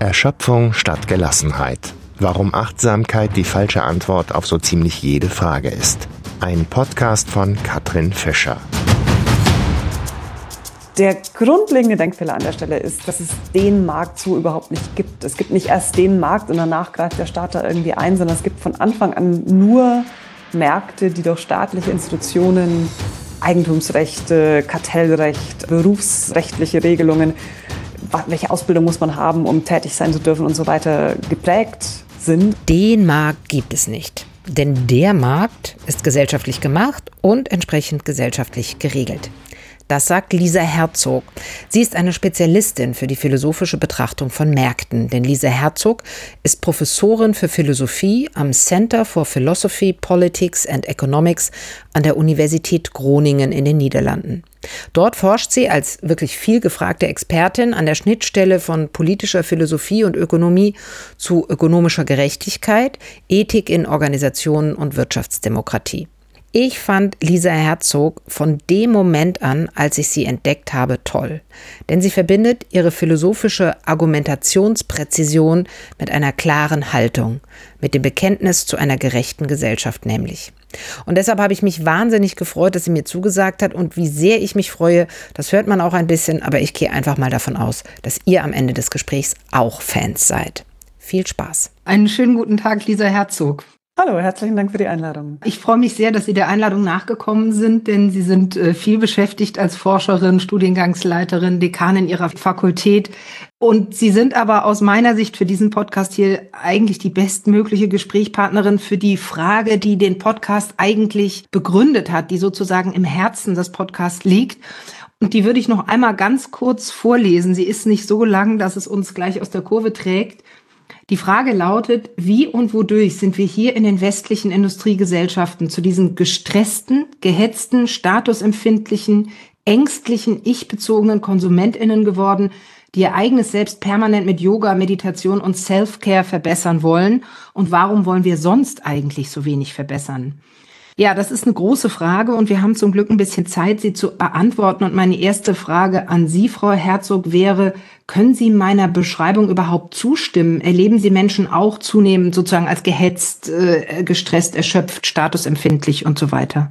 Erschöpfung statt Gelassenheit. Warum Achtsamkeit die falsche Antwort auf so ziemlich jede Frage ist. Ein Podcast von Katrin Fischer. Der grundlegende Denkfehler an der Stelle ist, dass es den Markt so überhaupt nicht gibt. Es gibt nicht erst den Markt und danach greift der Staat da irgendwie ein, sondern es gibt von Anfang an nur Märkte, die durch staatliche Institutionen, Eigentumsrechte, Kartellrecht, berufsrechtliche Regelungen welche Ausbildung muss man haben, um tätig sein zu dürfen und so weiter geprägt sind. Den Markt gibt es nicht. Denn der Markt ist gesellschaftlich gemacht und entsprechend gesellschaftlich geregelt. Das sagt Lisa Herzog. Sie ist eine Spezialistin für die philosophische Betrachtung von Märkten, denn Lisa Herzog ist Professorin für Philosophie am Center for Philosophy, Politics and Economics an der Universität Groningen in den Niederlanden. Dort forscht sie als wirklich viel gefragte Expertin an der Schnittstelle von politischer Philosophie und Ökonomie zu ökonomischer Gerechtigkeit, Ethik in Organisationen und Wirtschaftsdemokratie. Ich fand Lisa Herzog von dem Moment an, als ich sie entdeckt habe, toll. Denn sie verbindet ihre philosophische Argumentationspräzision mit einer klaren Haltung, mit dem Bekenntnis zu einer gerechten Gesellschaft nämlich. Und deshalb habe ich mich wahnsinnig gefreut, dass sie mir zugesagt hat und wie sehr ich mich freue, das hört man auch ein bisschen, aber ich gehe einfach mal davon aus, dass ihr am Ende des Gesprächs auch Fans seid. Viel Spaß. Einen schönen guten Tag, Lisa Herzog. Hallo, herzlichen Dank für die Einladung. Ich freue mich sehr, dass Sie der Einladung nachgekommen sind, denn Sie sind äh, viel beschäftigt als Forscherin, Studiengangsleiterin, Dekanin Ihrer Fakultät. Und Sie sind aber aus meiner Sicht für diesen Podcast hier eigentlich die bestmögliche Gesprächspartnerin für die Frage, die den Podcast eigentlich begründet hat, die sozusagen im Herzen des Podcasts liegt. Und die würde ich noch einmal ganz kurz vorlesen. Sie ist nicht so lang, dass es uns gleich aus der Kurve trägt. Die Frage lautet, wie und wodurch sind wir hier in den westlichen Industriegesellschaften zu diesen gestressten, gehetzten, statusempfindlichen, ängstlichen, ich-bezogenen KonsumentInnen geworden, die ihr eigenes Selbst permanent mit Yoga, Meditation und Self-Care verbessern wollen? Und warum wollen wir sonst eigentlich so wenig verbessern? Ja, das ist eine große Frage und wir haben zum Glück ein bisschen Zeit, sie zu beantworten. Und meine erste Frage an Sie, Frau Herzog, wäre, können Sie meiner Beschreibung überhaupt zustimmen? Erleben Sie Menschen auch zunehmend sozusagen als gehetzt, äh, gestresst, erschöpft, statusempfindlich und so weiter?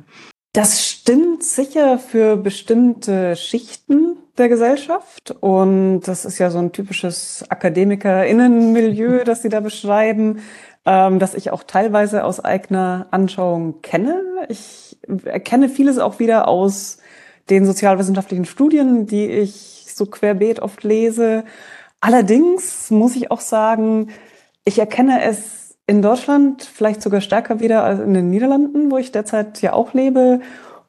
Das stimmt sicher für bestimmte Schichten der Gesellschaft. Und das ist ja so ein typisches AkademikerInnenmilieu, das Sie da beschreiben ähm, das ich auch teilweise aus eigener Anschauung kenne. Ich erkenne vieles auch wieder aus den sozialwissenschaftlichen Studien, die ich so querbeet oft lese. Allerdings muss ich auch sagen, ich erkenne es in Deutschland vielleicht sogar stärker wieder als in den Niederlanden, wo ich derzeit ja auch lebe.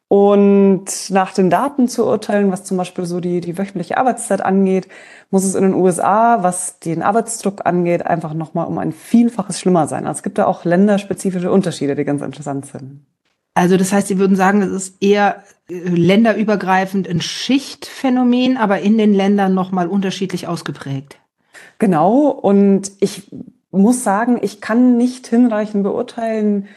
Und nach den Daten zu urteilen, was zum Beispiel so die, die wöchentliche Arbeitszeit angeht, muss es in den USA, was den Arbeitsdruck angeht, einfach nochmal um ein Vielfaches schlimmer sein. Also es gibt da auch länderspezifische Unterschiede, die ganz interessant sind. Also das heißt, Sie würden sagen, es ist eher äh, länderübergreifend ein Schichtphänomen, aber in den Ländern nochmal unterschiedlich ausgeprägt. Genau. Und ich muss sagen, ich kann nicht hinreichend beurteilen,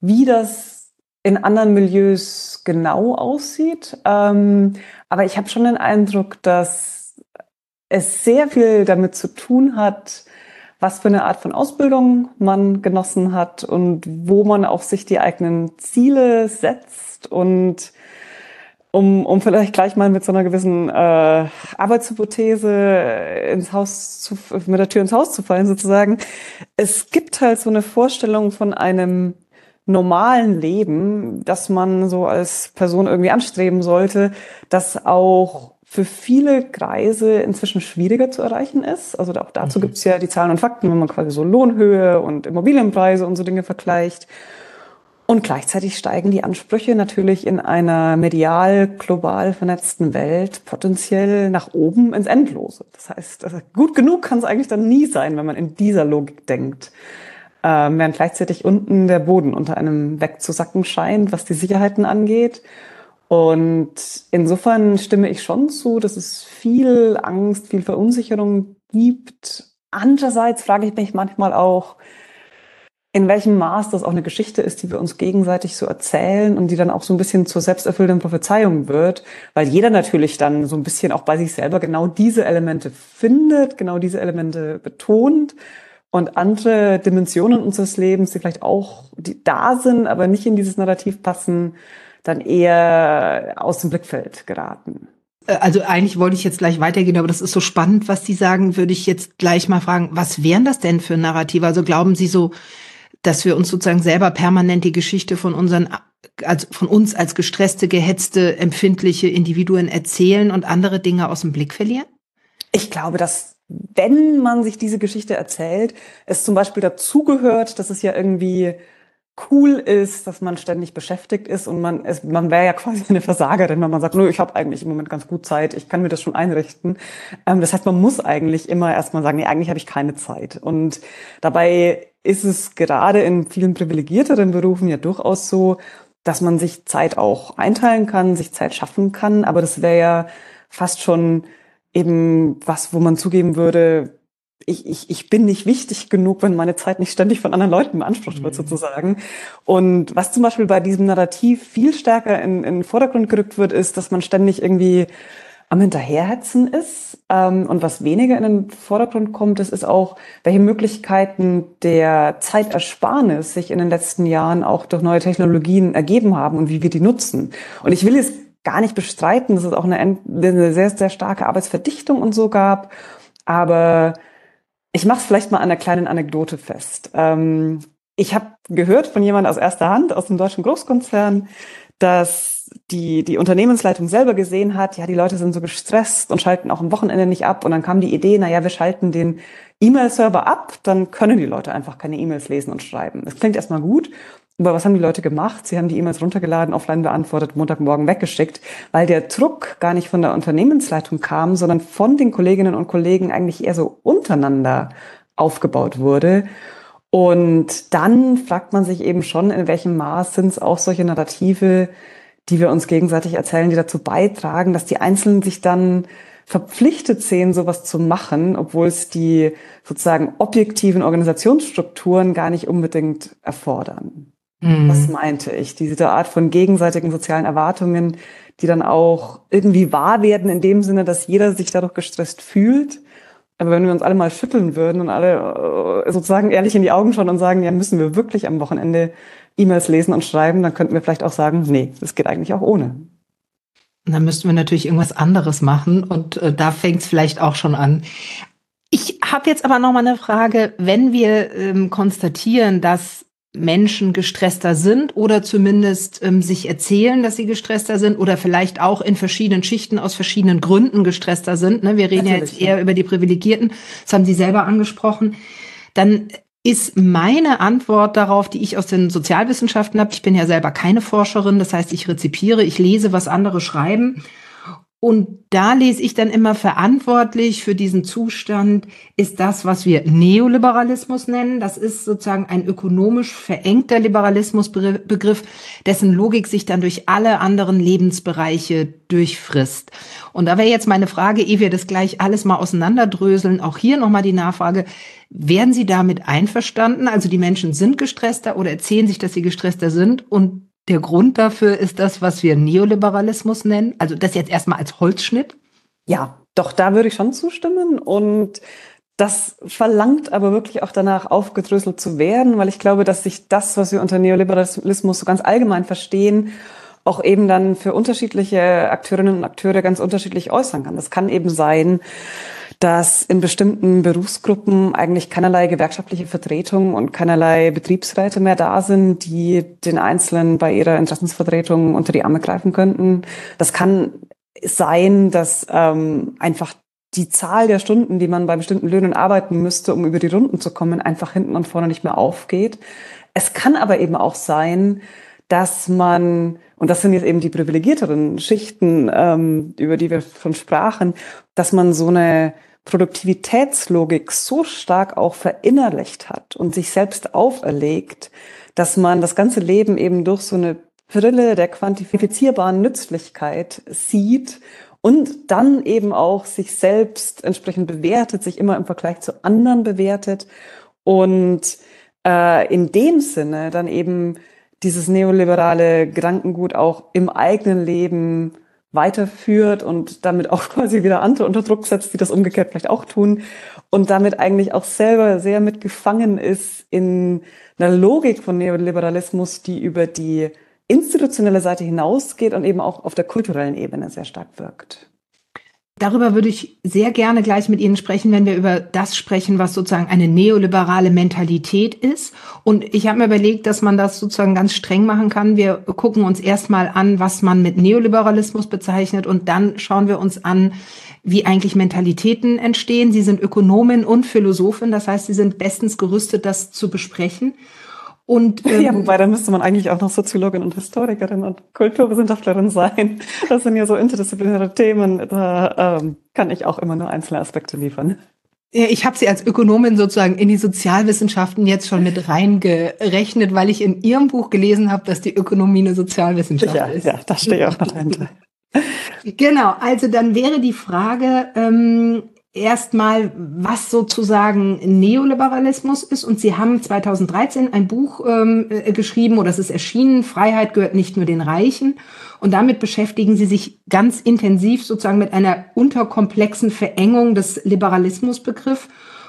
wie das in anderen Milieus genau aussieht. Ähm, aber ich habe schon den Eindruck, dass es sehr viel damit zu tun hat, was für eine Art von Ausbildung man genossen hat und wo man auch sich die eigenen Ziele setzt und um, um vielleicht gleich mal mit so einer gewissen äh, Arbeitshypothese ins Haus zu, mit der Tür ins Haus zu fallen sozusagen. Es gibt halt so eine Vorstellung von einem normalen Leben, das man so als Person irgendwie anstreben sollte, das auch für viele Kreise inzwischen schwieriger zu erreichen ist. Also auch dazu mhm. gibt es ja die Zahlen und Fakten, wenn man quasi so Lohnhöhe und Immobilienpreise und so Dinge vergleicht. Und gleichzeitig steigen die Ansprüche natürlich in einer medial global vernetzten Welt potenziell nach oben ins Endlose. Das heißt, gut genug kann es eigentlich dann nie sein, wenn man in dieser Logik denkt ähm, während gleichzeitig unten der Boden unter einem wegzusacken scheint, was die Sicherheiten angeht. Und insofern stimme ich schon zu, dass es viel Angst, viel Verunsicherung gibt. Andererseits frage ich mich manchmal auch, in welchem Maß das auch eine Geschichte ist, die wir uns gegenseitig so erzählen und die dann auch so ein bisschen zur selbsterfüllenden Prophezeiung wird, weil jeder natürlich dann so ein bisschen auch bei sich selber genau diese Elemente findet, genau diese Elemente betont und andere Dimensionen unseres Lebens, die vielleicht auch die da sind, aber nicht in dieses Narrativ passen, dann eher aus dem Blickfeld geraten. Äh, also eigentlich wollte ich jetzt gleich weitergehen, aber das ist so spannend, was Sie sagen, würde ich jetzt gleich mal fragen, was wären das denn für Narrative? Also glauben Sie so, dass wir uns sozusagen selber permanent die Geschichte von unseren, also von uns als gestresste, gehetzte, empfindliche Individuen erzählen und andere Dinge aus dem Blick verlieren? Ich glaube, dass wenn man sich diese Geschichte erzählt, es zum Beispiel dazugehört, dass es ja irgendwie cool ist, dass man ständig beschäftigt ist und man ist, man wäre ja quasi eine Versagerin, wenn man sagt, nö, ich habe eigentlich im Moment ganz gut Zeit, ich kann mir das schon einrichten. Ähm, das heißt, man muss eigentlich immer erstmal sagen, nee, eigentlich habe ich keine Zeit. Und dabei ist es gerade in vielen privilegierteren Berufen ja durchaus so, dass man sich Zeit auch einteilen kann, sich Zeit schaffen kann, aber das wäre ja fast schon eben was, wo man zugeben würde, ich, ich, ich bin nicht wichtig genug, wenn meine Zeit nicht ständig von anderen Leuten beansprucht wird, mhm. sozusagen. Und was zum Beispiel bei diesem Narrativ viel stärker in, in den Vordergrund gerückt wird, ist, dass man ständig irgendwie am Hinterherhetzen ist. Ähm, und was weniger in den Vordergrund kommt, das ist auch, welche Möglichkeiten der Zeitersparnis sich in den letzten Jahren auch durch neue Technologien ergeben haben und wie wir die nutzen. Und ich will jetzt gar nicht bestreiten, dass es auch eine, eine sehr, sehr starke Arbeitsverdichtung und so gab. Aber ich mache es vielleicht mal an einer kleinen Anekdote fest. Ähm, ich habe gehört von jemand aus erster Hand aus dem deutschen Großkonzern, dass die, die Unternehmensleitung selber gesehen hat, ja, die Leute sind so gestresst und schalten auch am Wochenende nicht ab. Und dann kam die Idee, na ja, wir schalten den E-Mail-Server ab, dann können die Leute einfach keine E-Mails lesen und schreiben. Das klingt erstmal gut. Aber was haben die Leute gemacht? Sie haben die E-Mails runtergeladen, offline beantwortet, Montagmorgen weggeschickt, weil der Druck gar nicht von der Unternehmensleitung kam, sondern von den Kolleginnen und Kollegen eigentlich eher so untereinander aufgebaut wurde. Und dann fragt man sich eben schon, in welchem Maß sind es auch solche Narrative, die wir uns gegenseitig erzählen, die dazu beitragen, dass die Einzelnen sich dann verpflichtet sehen, sowas zu machen, obwohl es die sozusagen objektiven Organisationsstrukturen gar nicht unbedingt erfordern. Mhm. Das meinte ich. Diese Art von gegenseitigen sozialen Erwartungen, die dann auch irgendwie wahr werden in dem Sinne, dass jeder sich dadurch gestresst fühlt. Aber wenn wir uns alle mal schütteln würden und alle äh, sozusagen ehrlich in die Augen schauen und sagen, ja, müssen wir wirklich am Wochenende E-Mails lesen und schreiben, dann könnten wir vielleicht auch sagen, nee, das geht eigentlich auch ohne. Und dann müssten wir natürlich irgendwas anderes machen und äh, da fängt es vielleicht auch schon an. Ich habe jetzt aber noch mal eine Frage, wenn wir ähm, konstatieren, dass Menschen gestresster sind oder zumindest ähm, sich erzählen, dass sie gestresster sind oder vielleicht auch in verschiedenen Schichten aus verschiedenen Gründen gestresster sind. Ne? Wir reden Natürlich, ja jetzt eher ja. über die Privilegierten, das haben Sie selber angesprochen. Dann ist meine Antwort darauf, die ich aus den Sozialwissenschaften habe. Ich bin ja selber keine Forscherin, das heißt, ich rezipiere, ich lese, was andere schreiben und da lese ich dann immer verantwortlich für diesen Zustand ist das, was wir Neoliberalismus nennen. Das ist sozusagen ein ökonomisch verengter Liberalismusbegriff, dessen Logik sich dann durch alle anderen Lebensbereiche durchfrisst. Und da wäre jetzt meine Frage, ehe wir das gleich alles mal auseinanderdröseln, auch hier nochmal die Nachfrage, werden Sie damit einverstanden? Also die Menschen sind gestresster oder erzählen sich, dass sie gestresster sind und der Grund dafür ist das, was wir Neoliberalismus nennen. Also das jetzt erstmal als Holzschnitt. Ja, doch, da würde ich schon zustimmen. Und das verlangt aber wirklich auch danach aufgedröselt zu werden, weil ich glaube, dass sich das, was wir unter Neoliberalismus so ganz allgemein verstehen, auch eben dann für unterschiedliche Akteurinnen und Akteure ganz unterschiedlich äußern kann. Das kann eben sein, dass in bestimmten Berufsgruppen eigentlich keinerlei gewerkschaftliche Vertretung und keinerlei Betriebsräte mehr da sind, die den Einzelnen bei ihrer Interessensvertretung unter die Arme greifen könnten. Das kann sein, dass ähm, einfach die Zahl der Stunden, die man bei bestimmten Löhnen arbeiten müsste, um über die Runden zu kommen, einfach hinten und vorne nicht mehr aufgeht. Es kann aber eben auch sein, dass man, und das sind jetzt eben die privilegierteren Schichten, ähm, über die wir schon sprachen, dass man so eine Produktivitätslogik so stark auch verinnerlicht hat und sich selbst auferlegt, dass man das ganze Leben eben durch so eine Brille der quantifizierbaren Nützlichkeit sieht und dann eben auch sich selbst entsprechend bewertet, sich immer im Vergleich zu anderen bewertet und äh, in dem Sinne dann eben dieses neoliberale Gedankengut auch im eigenen Leben weiterführt und damit auch quasi wieder andere unter Druck setzt, die das umgekehrt vielleicht auch tun und damit eigentlich auch selber sehr mitgefangen ist in einer Logik von Neoliberalismus, die über die institutionelle Seite hinausgeht und eben auch auf der kulturellen Ebene sehr stark wirkt. Darüber würde ich sehr gerne gleich mit Ihnen sprechen, wenn wir über das sprechen, was sozusagen eine neoliberale Mentalität ist. Und ich habe mir überlegt, dass man das sozusagen ganz streng machen kann. Wir gucken uns erstmal an, was man mit Neoliberalismus bezeichnet und dann schauen wir uns an, wie eigentlich Mentalitäten entstehen. Sie sind Ökonomin und Philosophin, das heißt, Sie sind bestens gerüstet, das zu besprechen. Und, ähm, ja, wobei, da müsste man eigentlich auch noch Soziologin und Historikerin und Kulturwissenschaftlerin sein. Das sind ja so interdisziplinäre Themen. Da ähm, kann ich auch immer nur einzelne Aspekte liefern. Ich habe sie als Ökonomin sozusagen in die Sozialwissenschaften jetzt schon mit reingerechnet, weil ich in Ihrem Buch gelesen habe, dass die Ökonomie eine Sozialwissenschaft ja, ist. Ja, da stehe ich auch noch dahinter. Genau, also dann wäre die Frage, ähm, erstmal, was sozusagen Neoliberalismus ist. Und Sie haben 2013 ein Buch ähm, äh, geschrieben oder es ist erschienen, Freiheit gehört nicht nur den Reichen. Und damit beschäftigen Sie sich ganz intensiv sozusagen mit einer unterkomplexen Verengung des Liberalismusbegriffs.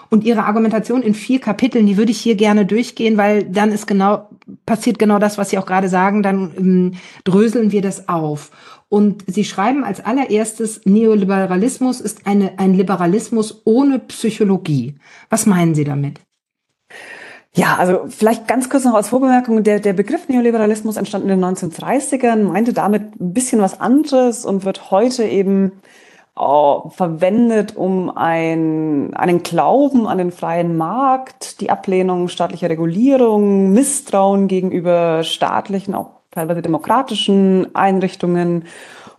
Und Ihre Argumentation in vier Kapiteln, die würde ich hier gerne durchgehen, weil dann ist genau, passiert genau das, was Sie auch gerade sagen, dann ähm, dröseln wir das auf. Und Sie schreiben als allererstes, Neoliberalismus ist eine, ein Liberalismus ohne Psychologie. Was meinen Sie damit? Ja, also vielleicht ganz kurz noch als Vorbemerkung, der, der Begriff Neoliberalismus entstand in den 1930ern, meinte damit ein bisschen was anderes und wird heute eben verwendet, um ein, einen Glauben an den freien Markt, die Ablehnung staatlicher Regulierung, Misstrauen gegenüber staatlichen, auch teilweise demokratischen Einrichtungen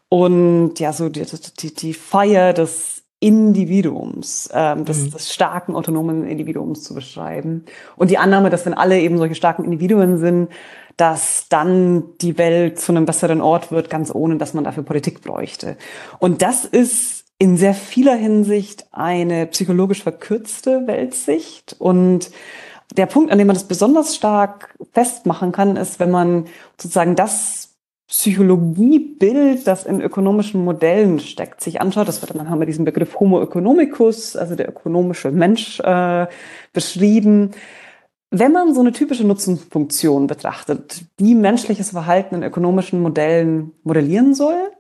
und ja, so die, die, die Feier des Individuums, ähm, des, mhm. des starken autonomen Individuums zu beschreiben. Und die Annahme, dass wenn alle eben solche starken Individuen sind, dass dann die Welt zu einem besseren Ort wird, ganz ohne, dass man dafür Politik bräuchte. Und das ist in sehr vieler Hinsicht eine psychologisch verkürzte Weltsicht und der Punkt, an dem man das besonders stark festmachen kann, ist, wenn man sozusagen das Psychologiebild, das in ökonomischen Modellen steckt, sich anschaut. Das wird dann haben wir diesen Begriff Homo economicus, also der ökonomische Mensch, äh, beschrieben. Wenn man so eine typische Nutzenfunktion betrachtet, die menschliches Verhalten in ökonomischen Modellen modellieren soll,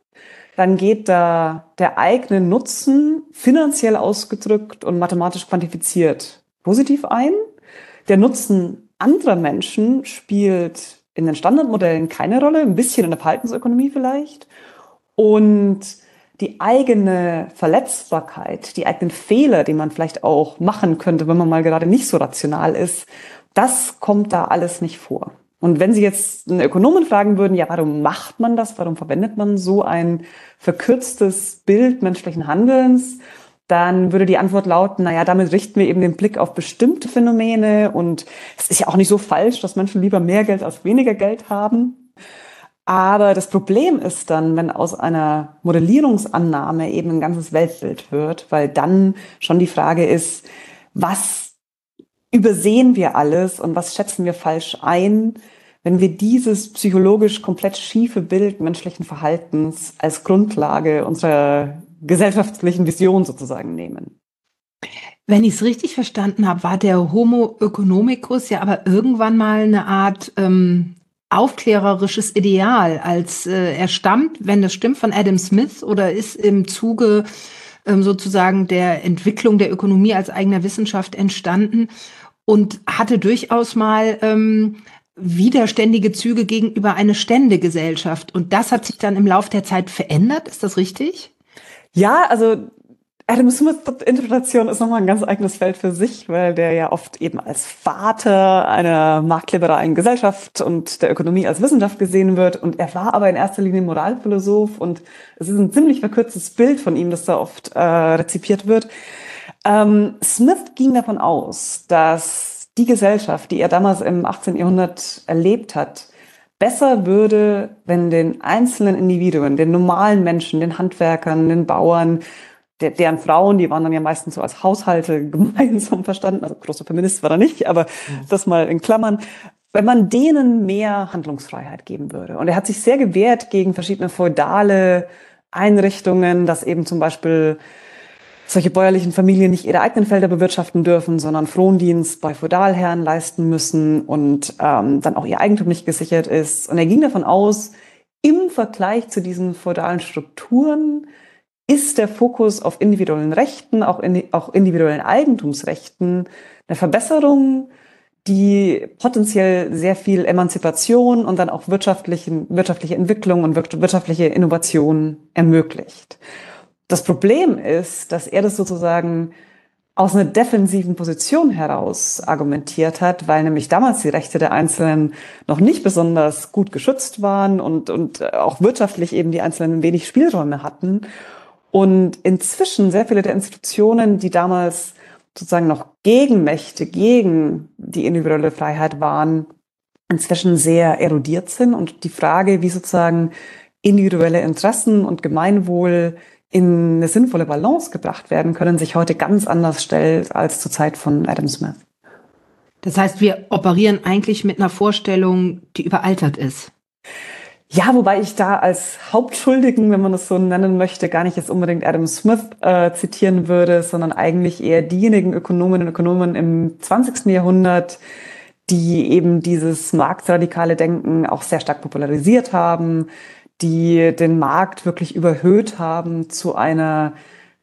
dann geht da der eigene Nutzen finanziell ausgedrückt und mathematisch quantifiziert positiv ein. Der Nutzen anderer Menschen spielt in den Standardmodellen keine Rolle, ein bisschen in der Verhaltensökonomie vielleicht. Und die eigene Verletzbarkeit, die eigenen Fehler, die man vielleicht auch machen könnte, wenn man mal gerade nicht so rational ist, das kommt da alles nicht vor. Und wenn Sie jetzt einen Ökonomen fragen würden, ja, warum macht man das? Warum verwendet man so ein verkürztes Bild menschlichen Handelns? dann würde die Antwort lauten, naja, damit richten wir eben den Blick auf bestimmte Phänomene und es ist ja auch nicht so falsch, dass Menschen lieber mehr Geld als weniger Geld haben. Aber das Problem ist dann, wenn aus einer Modellierungsannahme eben ein ganzes Weltbild wird, weil dann schon die Frage ist, was übersehen wir alles und was schätzen wir falsch ein, wenn wir dieses psychologisch komplett schiefe Bild menschlichen Verhaltens als Grundlage unserer gesellschaftlichen Vision sozusagen nehmen. Wenn ich es richtig verstanden habe, war der Homo economicus ja aber irgendwann mal eine Art ähm, aufklärerisches Ideal, als äh, er stammt, wenn das stimmt, von Adam Smith oder ist im Zuge ähm, sozusagen der Entwicklung der Ökonomie als eigener Wissenschaft entstanden und hatte durchaus mal ähm, widerständige Züge gegenüber einer Ständegesellschaft. Und das hat sich dann im Laufe der Zeit verändert, ist das richtig? Ja, also Adam Smith Interpretation ist nochmal ein ganz eigenes Feld für sich, weil der ja oft eben als Vater einer marktliberalen Gesellschaft und der Ökonomie als Wissenschaft gesehen wird. Und er war aber in erster Linie Moralphilosoph und es ist ein ziemlich verkürztes Bild von ihm, das da oft äh, rezipiert wird. Ähm, Smith ging davon aus, dass die Gesellschaft, die er damals im 18. Jahrhundert erlebt hat, besser würde, wenn den einzelnen Individuen, den normalen Menschen, den Handwerkern, den Bauern der, deren Frauen, die waren dann ja meistens so als Haushalte gemeinsam verstanden, also großer Feminist war er nicht, aber mhm. das mal in Klammern, wenn man denen mehr Handlungsfreiheit geben würde. Und er hat sich sehr gewehrt gegen verschiedene feudale Einrichtungen, dass eben zum Beispiel solche bäuerlichen Familien nicht ihre eigenen Felder bewirtschaften dürfen, sondern Frondienst bei Feudalherren leisten müssen und ähm, dann auch ihr Eigentum nicht gesichert ist. Und er ging davon aus, im Vergleich zu diesen feudalen Strukturen ist der Fokus auf individuellen Rechten, auch, in, auch individuellen Eigentumsrechten, eine Verbesserung, die potenziell sehr viel Emanzipation und dann auch wirtschaftlichen, wirtschaftliche Entwicklung und wirtschaftliche Innovation ermöglicht. Das Problem ist, dass er das sozusagen aus einer defensiven Position heraus argumentiert hat, weil nämlich damals die Rechte der Einzelnen noch nicht besonders gut geschützt waren und, und auch wirtschaftlich eben die Einzelnen wenig Spielräume hatten. Und inzwischen sehr viele der Institutionen, die damals sozusagen noch Gegenmächte gegen die individuelle Freiheit waren, inzwischen sehr erodiert sind und die Frage, wie sozusagen individuelle Interessen und Gemeinwohl in eine sinnvolle Balance gebracht werden können, sich heute ganz anders stellt als zur Zeit von Adam Smith. Das heißt, wir operieren eigentlich mit einer Vorstellung, die überaltert ist. Ja, wobei ich da als Hauptschuldigen, wenn man das so nennen möchte, gar nicht jetzt unbedingt Adam Smith äh, zitieren würde, sondern eigentlich eher diejenigen Ökonominnen und Ökonomen im 20. Jahrhundert, die eben dieses marktradikale Denken auch sehr stark popularisiert haben, die den Markt wirklich überhöht haben zu einer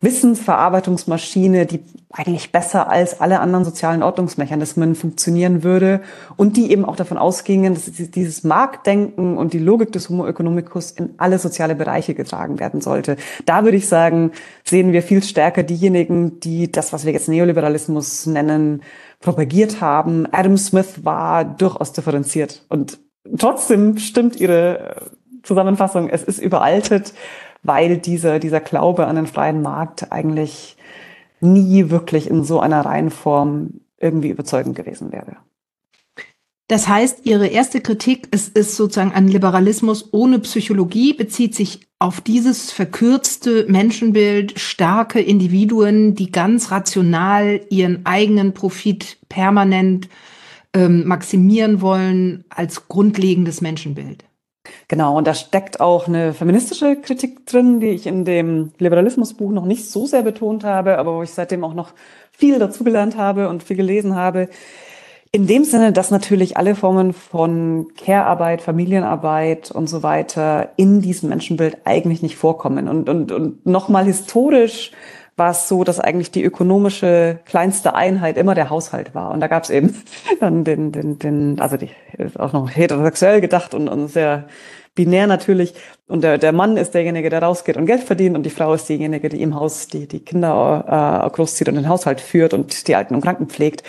Wissensverarbeitungsmaschine, die eigentlich besser als alle anderen sozialen Ordnungsmechanismen funktionieren würde und die eben auch davon ausgingen, dass dieses Marktdenken und die Logik des Homo economicus in alle soziale Bereiche getragen werden sollte. Da würde ich sagen, sehen wir viel stärker diejenigen, die das, was wir jetzt Neoliberalismus nennen, propagiert haben. Adam Smith war durchaus differenziert und trotzdem stimmt ihre Zusammenfassung, es ist überaltet, weil dieser, dieser Glaube an den freien Markt eigentlich nie wirklich in so einer Reihenform irgendwie überzeugend gewesen wäre. Das heißt, Ihre erste Kritik ist, ist sozusagen ein Liberalismus ohne Psychologie, bezieht sich auf dieses verkürzte Menschenbild, starke Individuen, die ganz rational ihren eigenen Profit permanent ähm, maximieren wollen als grundlegendes Menschenbild. Genau, und da steckt auch eine feministische Kritik drin, die ich in dem Liberalismusbuch noch nicht so sehr betont habe, aber wo ich seitdem auch noch viel dazugelernt habe und viel gelesen habe. In dem Sinne, dass natürlich alle Formen von Care-Arbeit, Familienarbeit und so weiter in diesem Menschenbild eigentlich nicht vorkommen. Und, und, und nochmal historisch war es so, dass eigentlich die ökonomische kleinste Einheit immer der Haushalt war. Und da gab es eben dann den, den, den, also die ist auch noch heterosexuell gedacht und, und sehr binär natürlich. Und der, der Mann ist derjenige, der rausgeht und Geld verdient und die Frau ist diejenige, die im Haus die, die Kinder äh, großzieht und den Haushalt führt und die Alten und Kranken pflegt.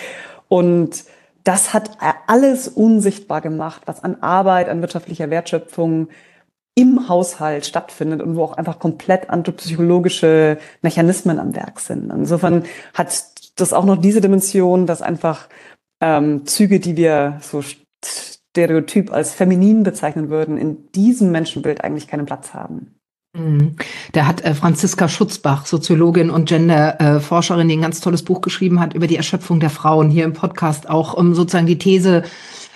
Und das hat alles unsichtbar gemacht, was an Arbeit, an wirtschaftlicher Wertschöpfung im Haushalt stattfindet und wo auch einfach komplett anthropsychologische Mechanismen am Werk sind. Insofern hat das auch noch diese Dimension, dass einfach ähm, Züge, die wir so stereotyp als feminin bezeichnen würden, in diesem Menschenbild eigentlich keinen Platz haben. Mhm. Da hat äh, Franziska Schutzbach, Soziologin und Genderforscherin, die ein ganz tolles Buch geschrieben hat über die Erschöpfung der Frauen, hier im Podcast auch um sozusagen die These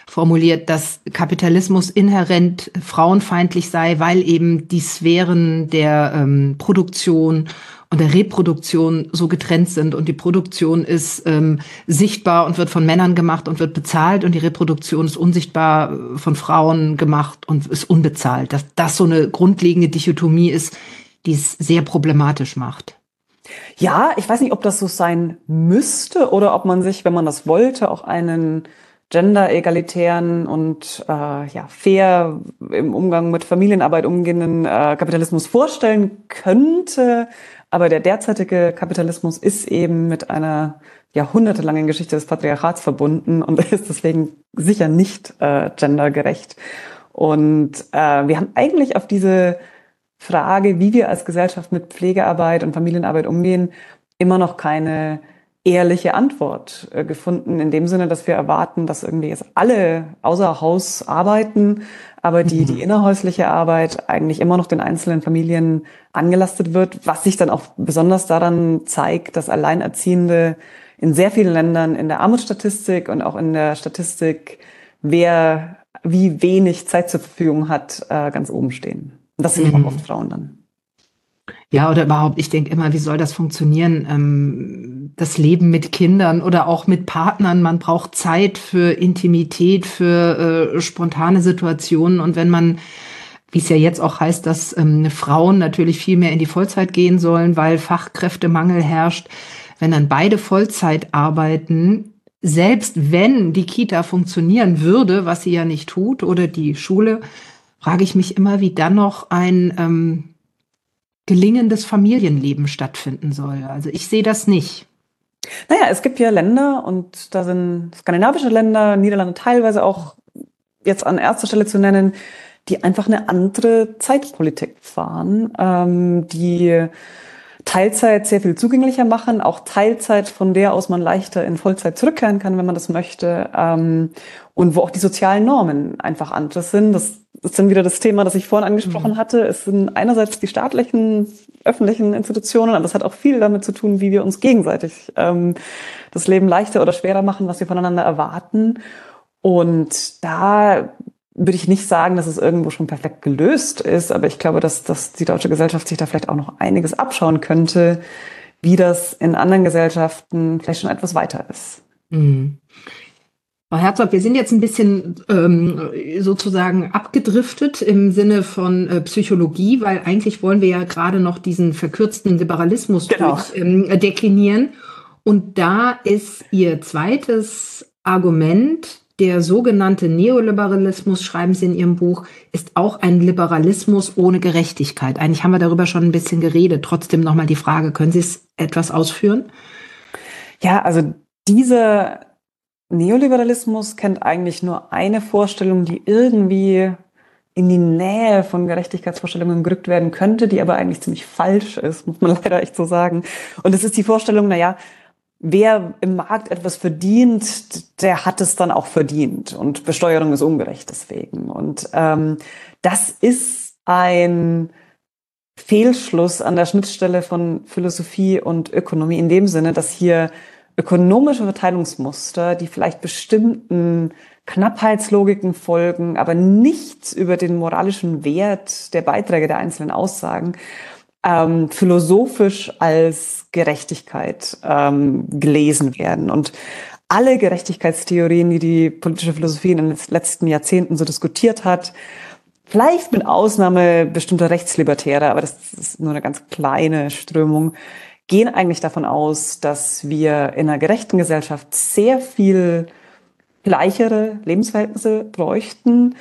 formuliert, dass Kapitalismus inhärent frauenfeindlich sei, weil eben die Sphären der ähm, Produktion und der Reproduktion so getrennt sind und die Produktion ist ähm, sichtbar und wird von Männern gemacht und wird bezahlt und die Reproduktion ist unsichtbar äh, von Frauen gemacht und ist unbezahlt. Dass das so eine grundlegende Dichotomie ist, die es sehr problematisch macht. Ja, ich weiß nicht, ob das so sein müsste oder ob man sich, wenn man das wollte, auch einen gender-egalitären und äh, ja, fair im Umgang mit Familienarbeit umgehenden äh, Kapitalismus vorstellen könnte. Aber der derzeitige Kapitalismus ist eben mit einer jahrhundertelangen Geschichte des Patriarchats verbunden und ist deswegen sicher nicht äh, gendergerecht. Und äh, wir haben eigentlich auf diese Frage, wie wir als Gesellschaft mit Pflegearbeit und Familienarbeit umgehen, immer noch keine ehrliche Antwort äh, gefunden, in dem Sinne, dass wir erwarten, dass irgendwie jetzt alle außer Haus arbeiten, aber die, die mhm. innerhäusliche Arbeit eigentlich immer noch den einzelnen Familien angelastet wird, was sich dann auch besonders daran zeigt, dass Alleinerziehende in sehr vielen Ländern in der Armutsstatistik und auch in der Statistik, wer wie wenig Zeit zur Verfügung hat, äh, ganz oben stehen. Und das sind mhm. auch oft Frauen dann. Ja, oder überhaupt, ich denke immer, wie soll das funktionieren? Ähm, das Leben mit Kindern oder auch mit Partnern, man braucht Zeit für Intimität, für äh, spontane Situationen. Und wenn man, wie es ja jetzt auch heißt, dass ähm, Frauen natürlich viel mehr in die Vollzeit gehen sollen, weil Fachkräftemangel herrscht, wenn dann beide Vollzeit arbeiten, selbst wenn die Kita funktionieren würde, was sie ja nicht tut, oder die Schule, frage ich mich immer, wie dann noch ein ähm, gelingendes Familienleben stattfinden soll. Also ich sehe das nicht. Naja, es gibt ja Länder und da sind skandinavische Länder, Niederlande teilweise auch jetzt an erster Stelle zu nennen, die einfach eine andere Zeitpolitik fahren, ähm, die Teilzeit sehr viel zugänglicher machen, auch Teilzeit, von der aus man leichter in Vollzeit zurückkehren kann, wenn man das möchte, ähm, und wo auch die sozialen Normen einfach anders sind. Das ist dann wieder das Thema, das ich vorhin angesprochen mhm. hatte. Es sind einerseits die staatlichen, öffentlichen Institutionen, aber das hat auch viel damit zu tun, wie wir uns gegenseitig ähm, das Leben leichter oder schwerer machen, was wir voneinander erwarten. Und da würde ich nicht sagen, dass es irgendwo schon perfekt gelöst ist, aber ich glaube, dass, dass die deutsche Gesellschaft sich da vielleicht auch noch einiges abschauen könnte, wie das in anderen Gesellschaften vielleicht schon etwas weiter ist. Mhm. Frau Herzog, wir sind jetzt ein bisschen ähm, sozusagen abgedriftet im Sinne von äh, Psychologie, weil eigentlich wollen wir ja gerade noch diesen verkürzten Liberalismus genau. durch, ähm, deklinieren. Und da ist Ihr zweites Argument, der sogenannte Neoliberalismus, schreiben Sie in Ihrem Buch, ist auch ein Liberalismus ohne Gerechtigkeit. Eigentlich haben wir darüber schon ein bisschen geredet. Trotzdem nochmal die Frage, können Sie es etwas ausführen? Ja, also dieser Neoliberalismus kennt eigentlich nur eine Vorstellung, die irgendwie in die Nähe von Gerechtigkeitsvorstellungen gerückt werden könnte, die aber eigentlich ziemlich falsch ist, muss man leider echt so sagen. Und es ist die Vorstellung, na ja, wer im Markt etwas verdient, der hat es dann auch verdient. Und Besteuerung ist ungerecht deswegen. Und ähm, das ist ein Fehlschluss an der Schnittstelle von Philosophie und Ökonomie in dem Sinne, dass hier ökonomische Verteilungsmuster, die vielleicht bestimmten Knappheitslogiken folgen, aber nichts über den moralischen Wert der Beiträge der einzelnen Aussagen, ähm, philosophisch als Gerechtigkeit ähm, gelesen werden. Und alle Gerechtigkeitstheorien, die die politische Philosophie in den letzten Jahrzehnten so diskutiert hat, vielleicht mit Ausnahme bestimmter Rechtslibertäre, aber das ist nur eine ganz kleine Strömung, gehen eigentlich davon aus, dass wir in einer gerechten Gesellschaft sehr viel gleichere Lebensverhältnisse bräuchten.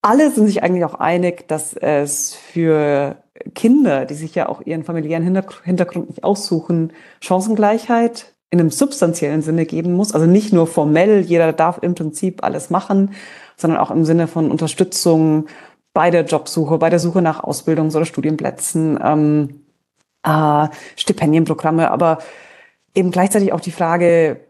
Alle sind sich eigentlich auch einig, dass es für Kinder, die sich ja auch ihren familiären Hintergrund nicht aussuchen, Chancengleichheit in einem substanziellen Sinne geben muss. Also nicht nur formell, jeder darf im Prinzip alles machen, sondern auch im Sinne von Unterstützung bei der Jobsuche, bei der Suche nach Ausbildungs- oder Studienplätzen, ähm, äh, Stipendienprogramme, aber eben gleichzeitig auch die Frage,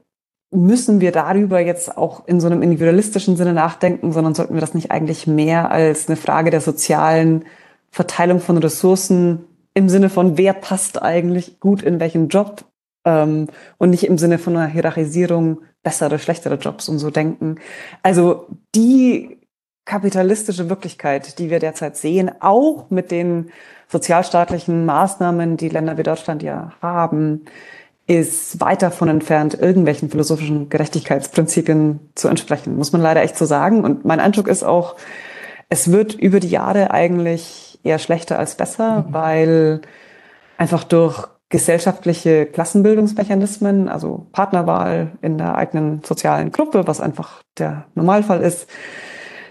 müssen wir darüber jetzt auch in so einem individualistischen Sinne nachdenken, sondern sollten wir das nicht eigentlich mehr als eine Frage der sozialen Verteilung von Ressourcen im Sinne von, wer passt eigentlich gut in welchen Job ähm, und nicht im Sinne von einer Hierarchisierung bessere, schlechtere Jobs und so denken. Also die kapitalistische Wirklichkeit, die wir derzeit sehen, auch mit den sozialstaatlichen Maßnahmen, die Länder wie Deutschland ja haben, ist weit davon entfernt, irgendwelchen philosophischen Gerechtigkeitsprinzipien zu entsprechen, muss man leider echt so sagen. Und mein Eindruck ist auch, es wird über die Jahre eigentlich eher schlechter als besser, mhm. weil einfach durch gesellschaftliche Klassenbildungsmechanismen, also Partnerwahl in der eigenen sozialen Gruppe, was einfach der Normalfall ist,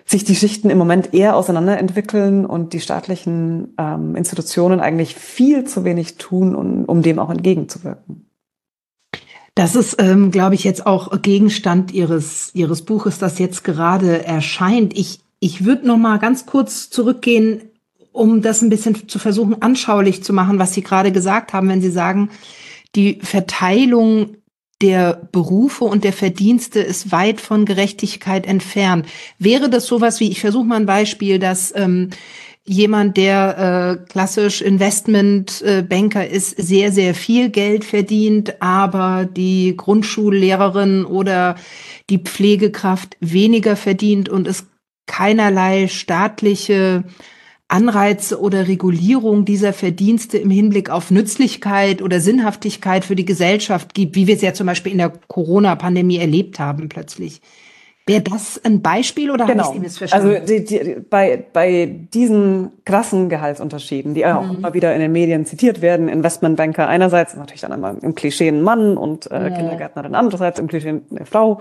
sich die Schichten im Moment eher auseinanderentwickeln und die staatlichen ähm, Institutionen eigentlich viel zu wenig tun, um, um dem auch entgegenzuwirken. Das ist, ähm, glaube ich, jetzt auch Gegenstand Ihres, Ihres Buches, das jetzt gerade erscheint. Ich, ich würde noch mal ganz kurz zurückgehen um das ein bisschen zu versuchen, anschaulich zu machen, was Sie gerade gesagt haben, wenn Sie sagen, die Verteilung der Berufe und der Verdienste ist weit von Gerechtigkeit entfernt. Wäre das sowas wie, ich versuche mal ein Beispiel, dass ähm, jemand, der äh, klassisch Investmentbanker äh, ist, sehr, sehr viel Geld verdient, aber die Grundschullehrerin oder die Pflegekraft weniger verdient und es keinerlei staatliche Anreize oder Regulierung dieser Verdienste im Hinblick auf Nützlichkeit oder Sinnhaftigkeit für die Gesellschaft gibt, wie wir es ja zum Beispiel in der Corona-Pandemie erlebt haben plötzlich. Wäre das ein Beispiel oder genau. habe ich missverstanden? Also die, die, bei, bei diesen krassen Gehaltsunterschieden, die auch mhm. immer wieder in den Medien zitiert werden, Investmentbanker einerseits, natürlich dann einmal im Klischee ein Mann und äh, ja. Kindergärtnerin andererseits im Klischee eine Frau,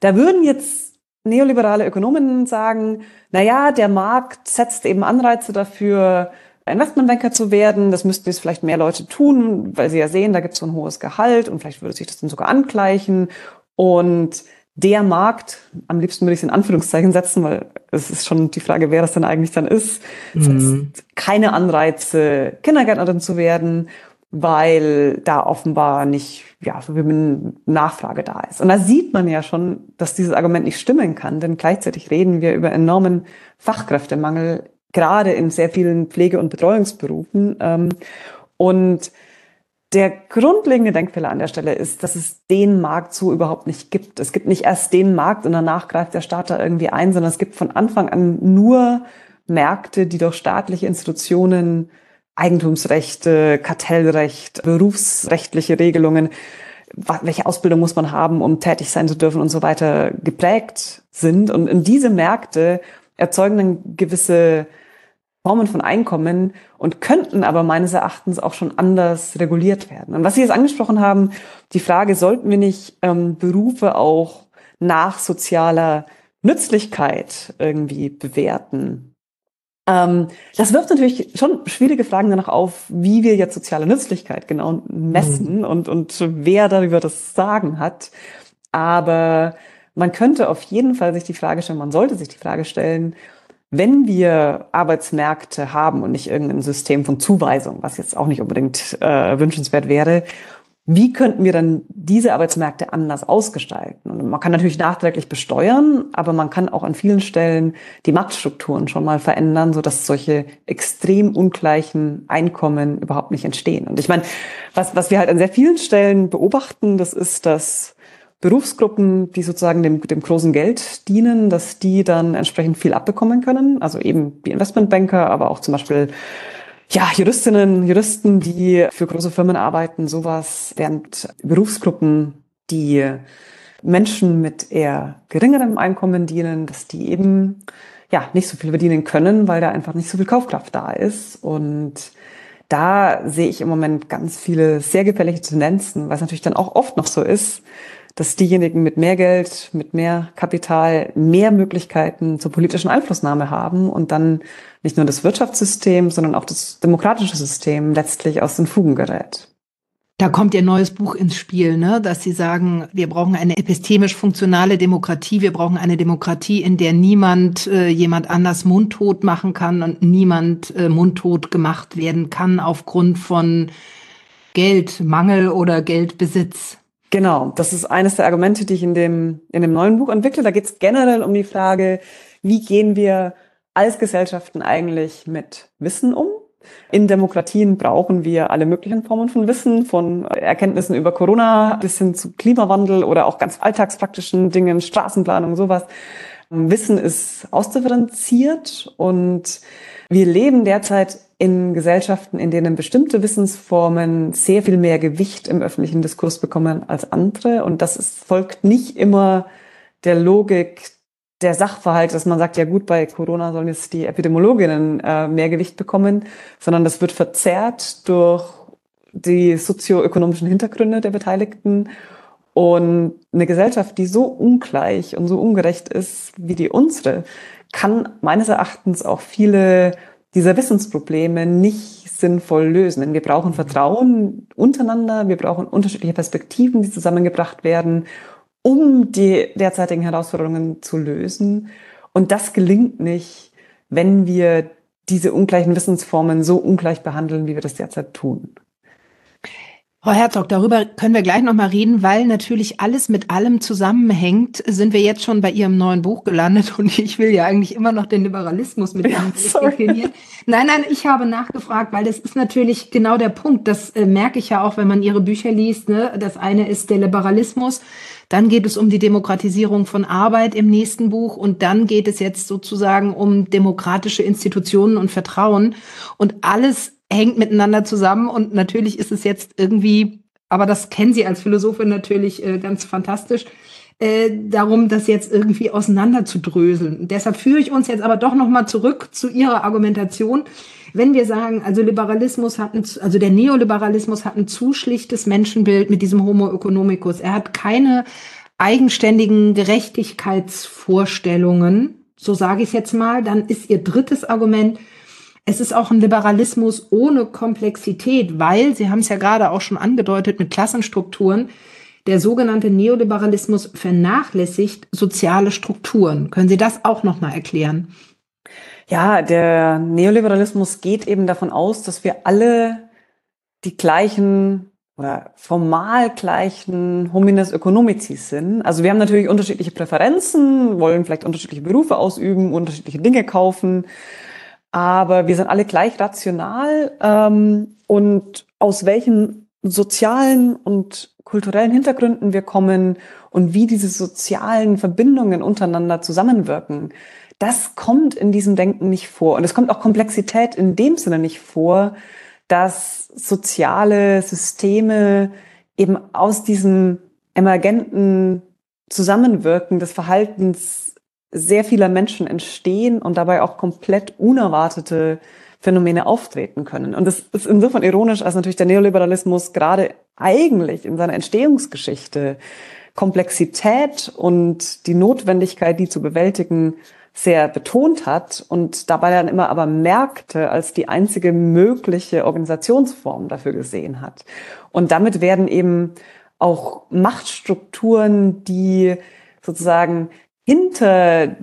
da würden jetzt neoliberale Ökonominnen sagen, na ja, der Markt setzt eben Anreize dafür, Investmentbanker zu werden. Das müssten jetzt vielleicht mehr Leute tun, weil sie ja sehen, da gibt es so ein hohes Gehalt und vielleicht würde sich das dann sogar angleichen. Und der Markt, am liebsten würde ich es in Anführungszeichen setzen, weil es ist schon die Frage, wer das denn eigentlich dann ist, mhm. keine Anreize, Kindergärtnerin zu werden weil da offenbar nicht ja, so wie Nachfrage da ist. Und da sieht man ja schon, dass dieses Argument nicht stimmen kann, denn gleichzeitig reden wir über enormen Fachkräftemangel, gerade in sehr vielen Pflege- und Betreuungsberufen. Ähm, und der grundlegende Denkfehler an der Stelle ist, dass es den Markt so überhaupt nicht gibt. Es gibt nicht erst den Markt und danach greift der Staat da irgendwie ein, sondern es gibt von Anfang an nur Märkte, die durch staatliche Institutionen Eigentumsrechte, Kartellrecht, berufsrechtliche Regelungen, welche Ausbildung muss man haben, um tätig sein zu dürfen und so weiter geprägt sind. Und in diese Märkte erzeugen dann gewisse Formen von Einkommen und könnten aber meines Erachtens auch schon anders reguliert werden. Und was Sie jetzt angesprochen haben, die Frage, sollten wir nicht ähm, Berufe auch nach sozialer Nützlichkeit irgendwie bewerten? Ähm, das wirft natürlich schon schwierige Fragen danach auf, wie wir jetzt soziale Nützlichkeit genau messen mhm. und, und wer darüber das Sagen hat. Aber man könnte auf jeden Fall sich die Frage stellen, man sollte sich die Frage stellen, wenn wir Arbeitsmärkte haben und nicht irgendein System von Zuweisung, was jetzt auch nicht unbedingt äh, wünschenswert wäre, wie könnten wir dann diese Arbeitsmärkte anders ausgestalten? Und man kann natürlich nachträglich besteuern, aber man kann auch an vielen Stellen die Machtstrukturen schon mal verändern, sodass solche extrem ungleichen Einkommen überhaupt nicht entstehen. Und ich meine, was, was wir halt an sehr vielen Stellen beobachten, das ist, dass Berufsgruppen, die sozusagen dem, dem großen Geld dienen, dass die dann entsprechend viel abbekommen können. Also eben wie Investmentbanker, aber auch zum Beispiel ja, Juristinnen, Juristen, die für große Firmen arbeiten, sowas, während Berufsgruppen, die Menschen mit eher geringerem Einkommen dienen, dass die eben ja nicht so viel verdienen können, weil da einfach nicht so viel Kaufkraft da ist. Und da sehe ich im Moment ganz viele sehr gefährliche Tendenzen, weil es natürlich dann auch oft noch so ist, dass diejenigen mit mehr Geld, mit mehr Kapital mehr Möglichkeiten zur politischen Einflussnahme haben und dann nicht nur das Wirtschaftssystem, sondern auch das demokratische System letztlich aus den Fugen gerät. Da kommt Ihr neues Buch ins Spiel, ne? dass Sie sagen, wir brauchen eine epistemisch funktionale Demokratie, wir brauchen eine Demokratie, in der niemand äh, jemand anders mundtot machen kann und niemand äh, mundtot gemacht werden kann aufgrund von Geldmangel oder Geldbesitz. Genau, das ist eines der Argumente, die ich in dem, in dem neuen Buch entwickle. Da geht es generell um die Frage, wie gehen wir als Gesellschaften eigentlich mit Wissen um? In Demokratien brauchen wir alle möglichen Formen von Wissen, von Erkenntnissen über Corona bis hin zu Klimawandel oder auch ganz alltagspraktischen Dingen, Straßenplanung, sowas. Wissen ist ausdifferenziert und wir leben derzeit in Gesellschaften, in denen bestimmte Wissensformen sehr viel mehr Gewicht im öffentlichen Diskurs bekommen als andere. Und das ist, folgt nicht immer der Logik der Sachverhalt, dass man sagt, ja gut, bei Corona sollen jetzt die Epidemiologinnen äh, mehr Gewicht bekommen, sondern das wird verzerrt durch die sozioökonomischen Hintergründe der Beteiligten. Und eine Gesellschaft, die so ungleich und so ungerecht ist wie die unsere, kann meines Erachtens auch viele dieser Wissensprobleme nicht sinnvoll lösen. Denn wir brauchen Vertrauen untereinander, wir brauchen unterschiedliche Perspektiven, die zusammengebracht werden, um die derzeitigen Herausforderungen zu lösen. Und das gelingt nicht, wenn wir diese ungleichen Wissensformen so ungleich behandeln, wie wir das derzeit tun. Frau Herzog, darüber können wir gleich nochmal reden, weil natürlich alles mit allem zusammenhängt. Sind wir jetzt schon bei Ihrem neuen Buch gelandet und ich will ja eigentlich immer noch den Liberalismus mit ja, definieren. Nein, nein, ich habe nachgefragt, weil das ist natürlich genau der Punkt. Das äh, merke ich ja auch, wenn man Ihre Bücher liest. Ne? Das eine ist der Liberalismus. Dann geht es um die Demokratisierung von Arbeit im nächsten Buch und dann geht es jetzt sozusagen um demokratische Institutionen und Vertrauen. Und alles hängt miteinander zusammen und natürlich ist es jetzt irgendwie, aber das kennen Sie als Philosophin natürlich äh, ganz fantastisch, äh, darum, das jetzt irgendwie auseinander zu dröseln. Und deshalb führe ich uns jetzt aber doch nochmal zurück zu Ihrer Argumentation. Wenn wir sagen, also Liberalismus hat ein, also der Neoliberalismus hat ein zu schlichtes Menschenbild mit diesem Homo economicus. Er hat keine eigenständigen Gerechtigkeitsvorstellungen, so sage ich jetzt mal, dann ist Ihr drittes Argument, es ist auch ein Liberalismus ohne Komplexität, weil, Sie haben es ja gerade auch schon angedeutet, mit Klassenstrukturen, der sogenannte Neoliberalismus vernachlässigt soziale Strukturen. Können Sie das auch nochmal erklären? Ja, der Neoliberalismus geht eben davon aus, dass wir alle die gleichen oder formal gleichen Homines Economicis sind. Also wir haben natürlich unterschiedliche Präferenzen, wollen vielleicht unterschiedliche Berufe ausüben, unterschiedliche Dinge kaufen aber wir sind alle gleich rational ähm, und aus welchen sozialen und kulturellen Hintergründen wir kommen und wie diese sozialen Verbindungen untereinander zusammenwirken, das kommt in diesem Denken nicht vor. Und es kommt auch Komplexität in dem Sinne nicht vor, dass soziale Systeme eben aus diesem emergenten Zusammenwirken des Verhaltens sehr vieler Menschen entstehen und dabei auch komplett unerwartete Phänomene auftreten können. Und das ist insofern ironisch, als natürlich der Neoliberalismus gerade eigentlich in seiner Entstehungsgeschichte Komplexität und die Notwendigkeit, die zu bewältigen, sehr betont hat und dabei dann immer aber Märkte als die einzige mögliche Organisationsform dafür gesehen hat. Und damit werden eben auch Machtstrukturen, die sozusagen hinter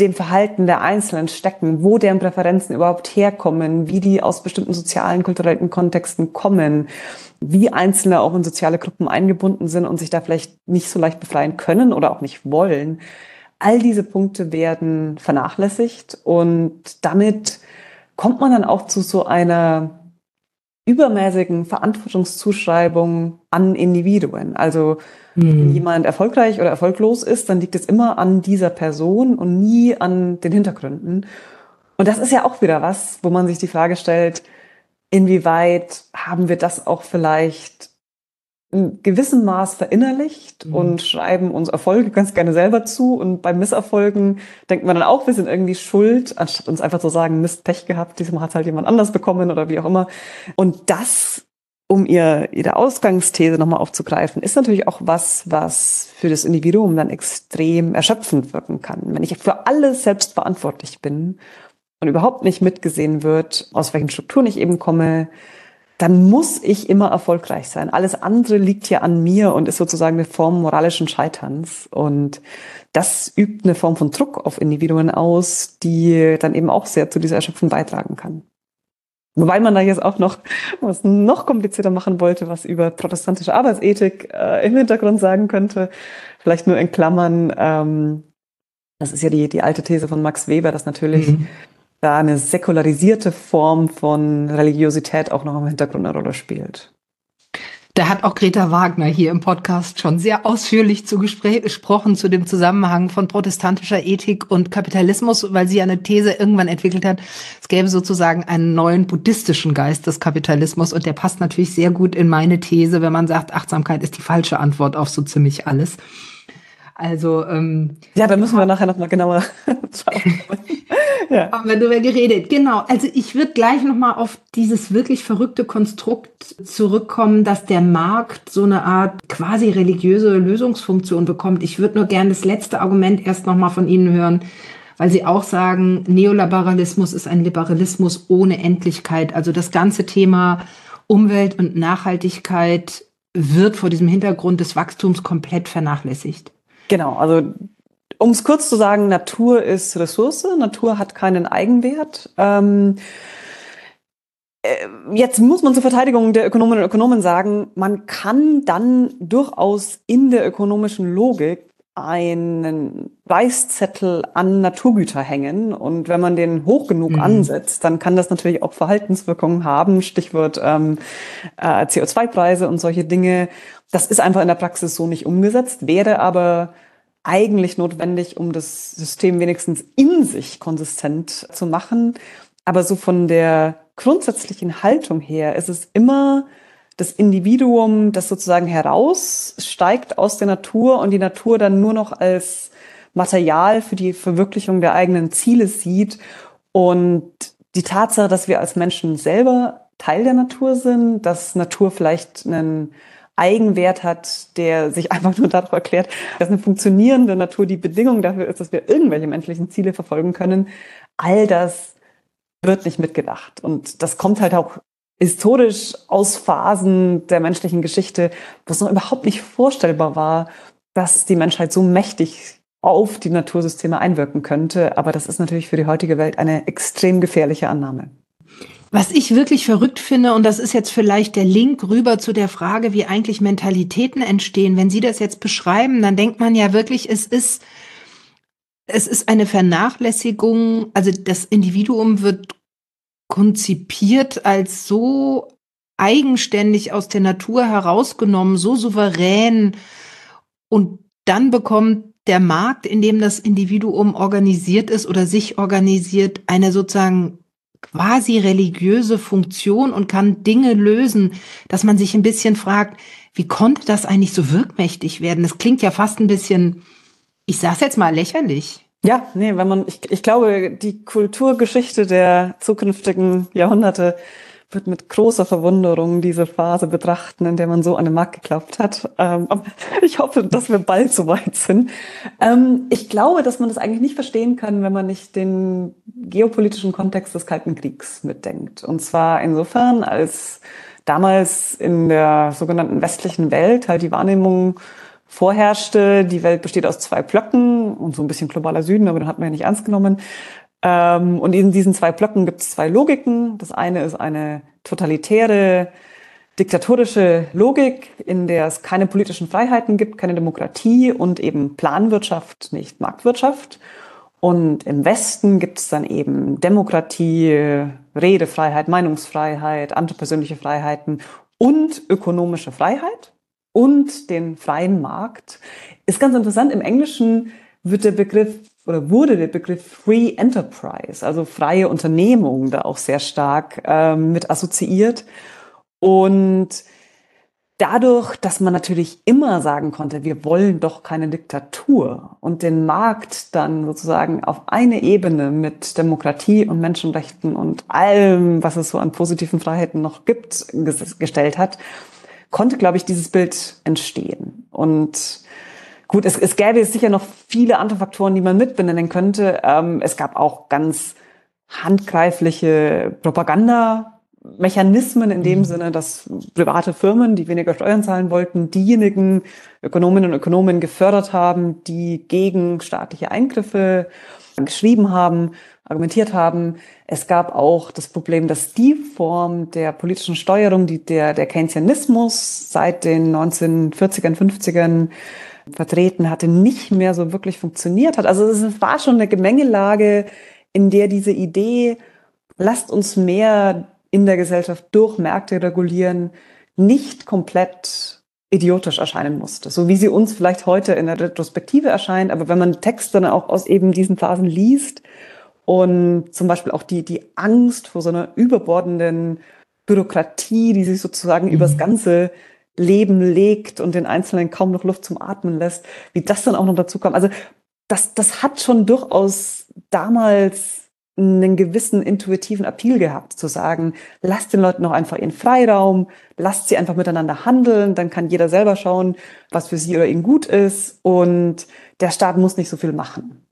dem Verhalten der Einzelnen stecken, wo deren Präferenzen überhaupt herkommen, wie die aus bestimmten sozialen, kulturellen Kontexten kommen, wie Einzelne auch in soziale Gruppen eingebunden sind und sich da vielleicht nicht so leicht befreien können oder auch nicht wollen. All diese Punkte werden vernachlässigt und damit kommt man dann auch zu so einer übermäßigen Verantwortungszuschreibung an Individuen. Also wenn mhm. jemand erfolgreich oder erfolglos ist, dann liegt es immer an dieser Person und nie an den Hintergründen. Und das ist ja auch wieder was, wo man sich die Frage stellt, inwieweit haben wir das auch vielleicht in gewissem Maß verinnerlicht mhm. und schreiben uns Erfolge ganz gerne selber zu. Und bei Misserfolgen denkt man dann auch, wir sind irgendwie schuld, anstatt uns einfach zu sagen, Mist, Pech gehabt, diesmal hat halt jemand anders bekommen oder wie auch immer. Und das, um ihr, ihre Ausgangsthese nochmal aufzugreifen, ist natürlich auch was, was für das Individuum dann extrem erschöpfend wirken kann. Wenn ich für alles selbst verantwortlich bin und überhaupt nicht mitgesehen wird, aus welchen Strukturen ich eben komme, dann muss ich immer erfolgreich sein. Alles andere liegt ja an mir und ist sozusagen eine Form moralischen Scheiterns. Und das übt eine Form von Druck auf Individuen aus, die dann eben auch sehr zu dieser Erschöpfung beitragen kann. Wobei man da jetzt auch noch was noch komplizierter machen wollte, was über protestantische Arbeitsethik äh, im Hintergrund sagen könnte. Vielleicht nur in Klammern. Ähm, das ist ja die, die alte These von Max Weber, dass natürlich mhm da eine säkularisierte Form von Religiosität auch noch im Hintergrund eine Rolle spielt. Da hat auch Greta Wagner hier im Podcast schon sehr ausführlich zu gesprochen zu dem Zusammenhang von protestantischer Ethik und Kapitalismus, weil sie eine These irgendwann entwickelt hat. Es gäbe sozusagen einen neuen buddhistischen Geist des Kapitalismus und der passt natürlich sehr gut in meine These, wenn man sagt, Achtsamkeit ist die falsche Antwort auf so ziemlich alles. Also ähm, ja, da müssen wir nachher noch mal genauer ja. Haben wir darüber geredet. Genau. Also ich würde gleich noch mal auf dieses wirklich verrückte Konstrukt zurückkommen, dass der Markt so eine Art quasi religiöse Lösungsfunktion bekommt. Ich würde nur gerne das letzte Argument erst noch mal von Ihnen hören, weil Sie auch sagen, Neoliberalismus ist ein Liberalismus ohne Endlichkeit. Also das ganze Thema Umwelt und Nachhaltigkeit wird vor diesem Hintergrund des Wachstums komplett vernachlässigt. Genau, also um es kurz zu sagen, Natur ist Ressource, Natur hat keinen Eigenwert. Ähm, äh, jetzt muss man zur Verteidigung der Ökonominnen und Ökonomen sagen, man kann dann durchaus in der ökonomischen Logik einen Weißzettel an Naturgüter hängen. Und wenn man den hoch genug mhm. ansetzt, dann kann das natürlich auch Verhaltenswirkungen haben. Stichwort ähm, äh, CO2-Preise und solche Dinge. Das ist einfach in der Praxis so nicht umgesetzt, wäre aber eigentlich notwendig, um das System wenigstens in sich konsistent zu machen. Aber so von der grundsätzlichen Haltung her ist es immer das Individuum, das sozusagen heraussteigt aus der Natur und die Natur dann nur noch als Material für die Verwirklichung der eigenen Ziele sieht. Und die Tatsache, dass wir als Menschen selber Teil der Natur sind, dass Natur vielleicht einen Eigenwert hat, der sich einfach nur darauf erklärt, dass eine funktionierende Natur die Bedingung dafür ist, dass wir irgendwelche menschlichen Ziele verfolgen können. All das wird nicht mitgedacht. Und das kommt halt auch historisch aus Phasen der menschlichen Geschichte, wo es noch überhaupt nicht vorstellbar war, dass die Menschheit so mächtig auf die Natursysteme einwirken könnte. Aber das ist natürlich für die heutige Welt eine extrem gefährliche Annahme. Was ich wirklich verrückt finde, und das ist jetzt vielleicht der Link rüber zu der Frage, wie eigentlich Mentalitäten entstehen. Wenn Sie das jetzt beschreiben, dann denkt man ja wirklich, es ist, es ist eine Vernachlässigung, also das Individuum wird konzipiert als so eigenständig aus der Natur herausgenommen, so souverän und dann bekommt der Markt, in dem das Individuum organisiert ist oder sich organisiert, eine sozusagen quasi religiöse Funktion und kann Dinge lösen, dass man sich ein bisschen fragt, wie konnte das eigentlich so wirkmächtig werden? Das klingt ja fast ein bisschen, ich sag's jetzt mal lächerlich. Ja, nee, wenn man, ich, ich glaube, die Kulturgeschichte der zukünftigen Jahrhunderte wird mit großer Verwunderung diese Phase betrachten, in der man so an den Markt geklappt hat. Ähm, ich hoffe, dass wir bald so weit sind. Ähm, ich glaube, dass man das eigentlich nicht verstehen kann, wenn man nicht den geopolitischen Kontext des Kalten Kriegs mitdenkt. Und zwar insofern, als damals in der sogenannten westlichen Welt halt die Wahrnehmung vorherrschte, die Welt besteht aus zwei Blöcken und so ein bisschen globaler Süden, aber den hat man ja nicht ernst genommen. Ähm, und in diesen zwei Blöcken gibt es zwei Logiken. Das eine ist eine totalitäre, diktatorische Logik, in der es keine politischen Freiheiten gibt, keine Demokratie und eben Planwirtschaft, nicht Marktwirtschaft. Und im Westen gibt es dann eben Demokratie, Redefreiheit, Meinungsfreiheit, antipersönliche Freiheiten und ökonomische Freiheit und den freien Markt. Ist ganz interessant, im Englischen wird der Begriff oder wurde der Begriff Free Enterprise, also freie Unternehmung, da auch sehr stark ähm, mit assoziiert. Und dadurch, dass man natürlich immer sagen konnte, wir wollen doch keine Diktatur und den Markt dann sozusagen auf eine Ebene mit Demokratie und Menschenrechten und allem, was es so an positiven Freiheiten noch gibt, gestellt hat, konnte, glaube ich, dieses Bild entstehen. Und gut, es, es gäbe sicher noch viele andere Faktoren, die man mitbenennen könnte. Ähm, es gab auch ganz handgreifliche Propagandamechanismen in dem mhm. Sinne, dass private Firmen, die weniger Steuern zahlen wollten, diejenigen Ökonominnen und Ökonomen gefördert haben, die gegen staatliche Eingriffe geschrieben haben argumentiert haben. Es gab auch das Problem, dass die Form der politischen Steuerung, die der, der Keynesianismus seit den 1940ern, 50ern vertreten hatte, nicht mehr so wirklich funktioniert hat. Also es war schon eine Gemengelage, in der diese Idee, lasst uns mehr in der Gesellschaft durch Märkte regulieren, nicht komplett idiotisch erscheinen musste. So wie sie uns vielleicht heute in der Retrospektive erscheint. Aber wenn man Texte dann auch aus eben diesen Phasen liest und zum Beispiel auch die, die Angst vor so einer überbordenden Bürokratie, die sich sozusagen mhm. übers ganze Leben legt und den Einzelnen kaum noch Luft zum Atmen lässt, wie das dann auch noch dazu kam. Also das, das hat schon durchaus damals einen gewissen intuitiven Appeal gehabt, zu sagen, lasst den Leuten noch einfach ihren Freiraum, lasst sie einfach miteinander handeln, dann kann jeder selber schauen, was für sie oder ihn gut ist und der Staat muss nicht so viel machen.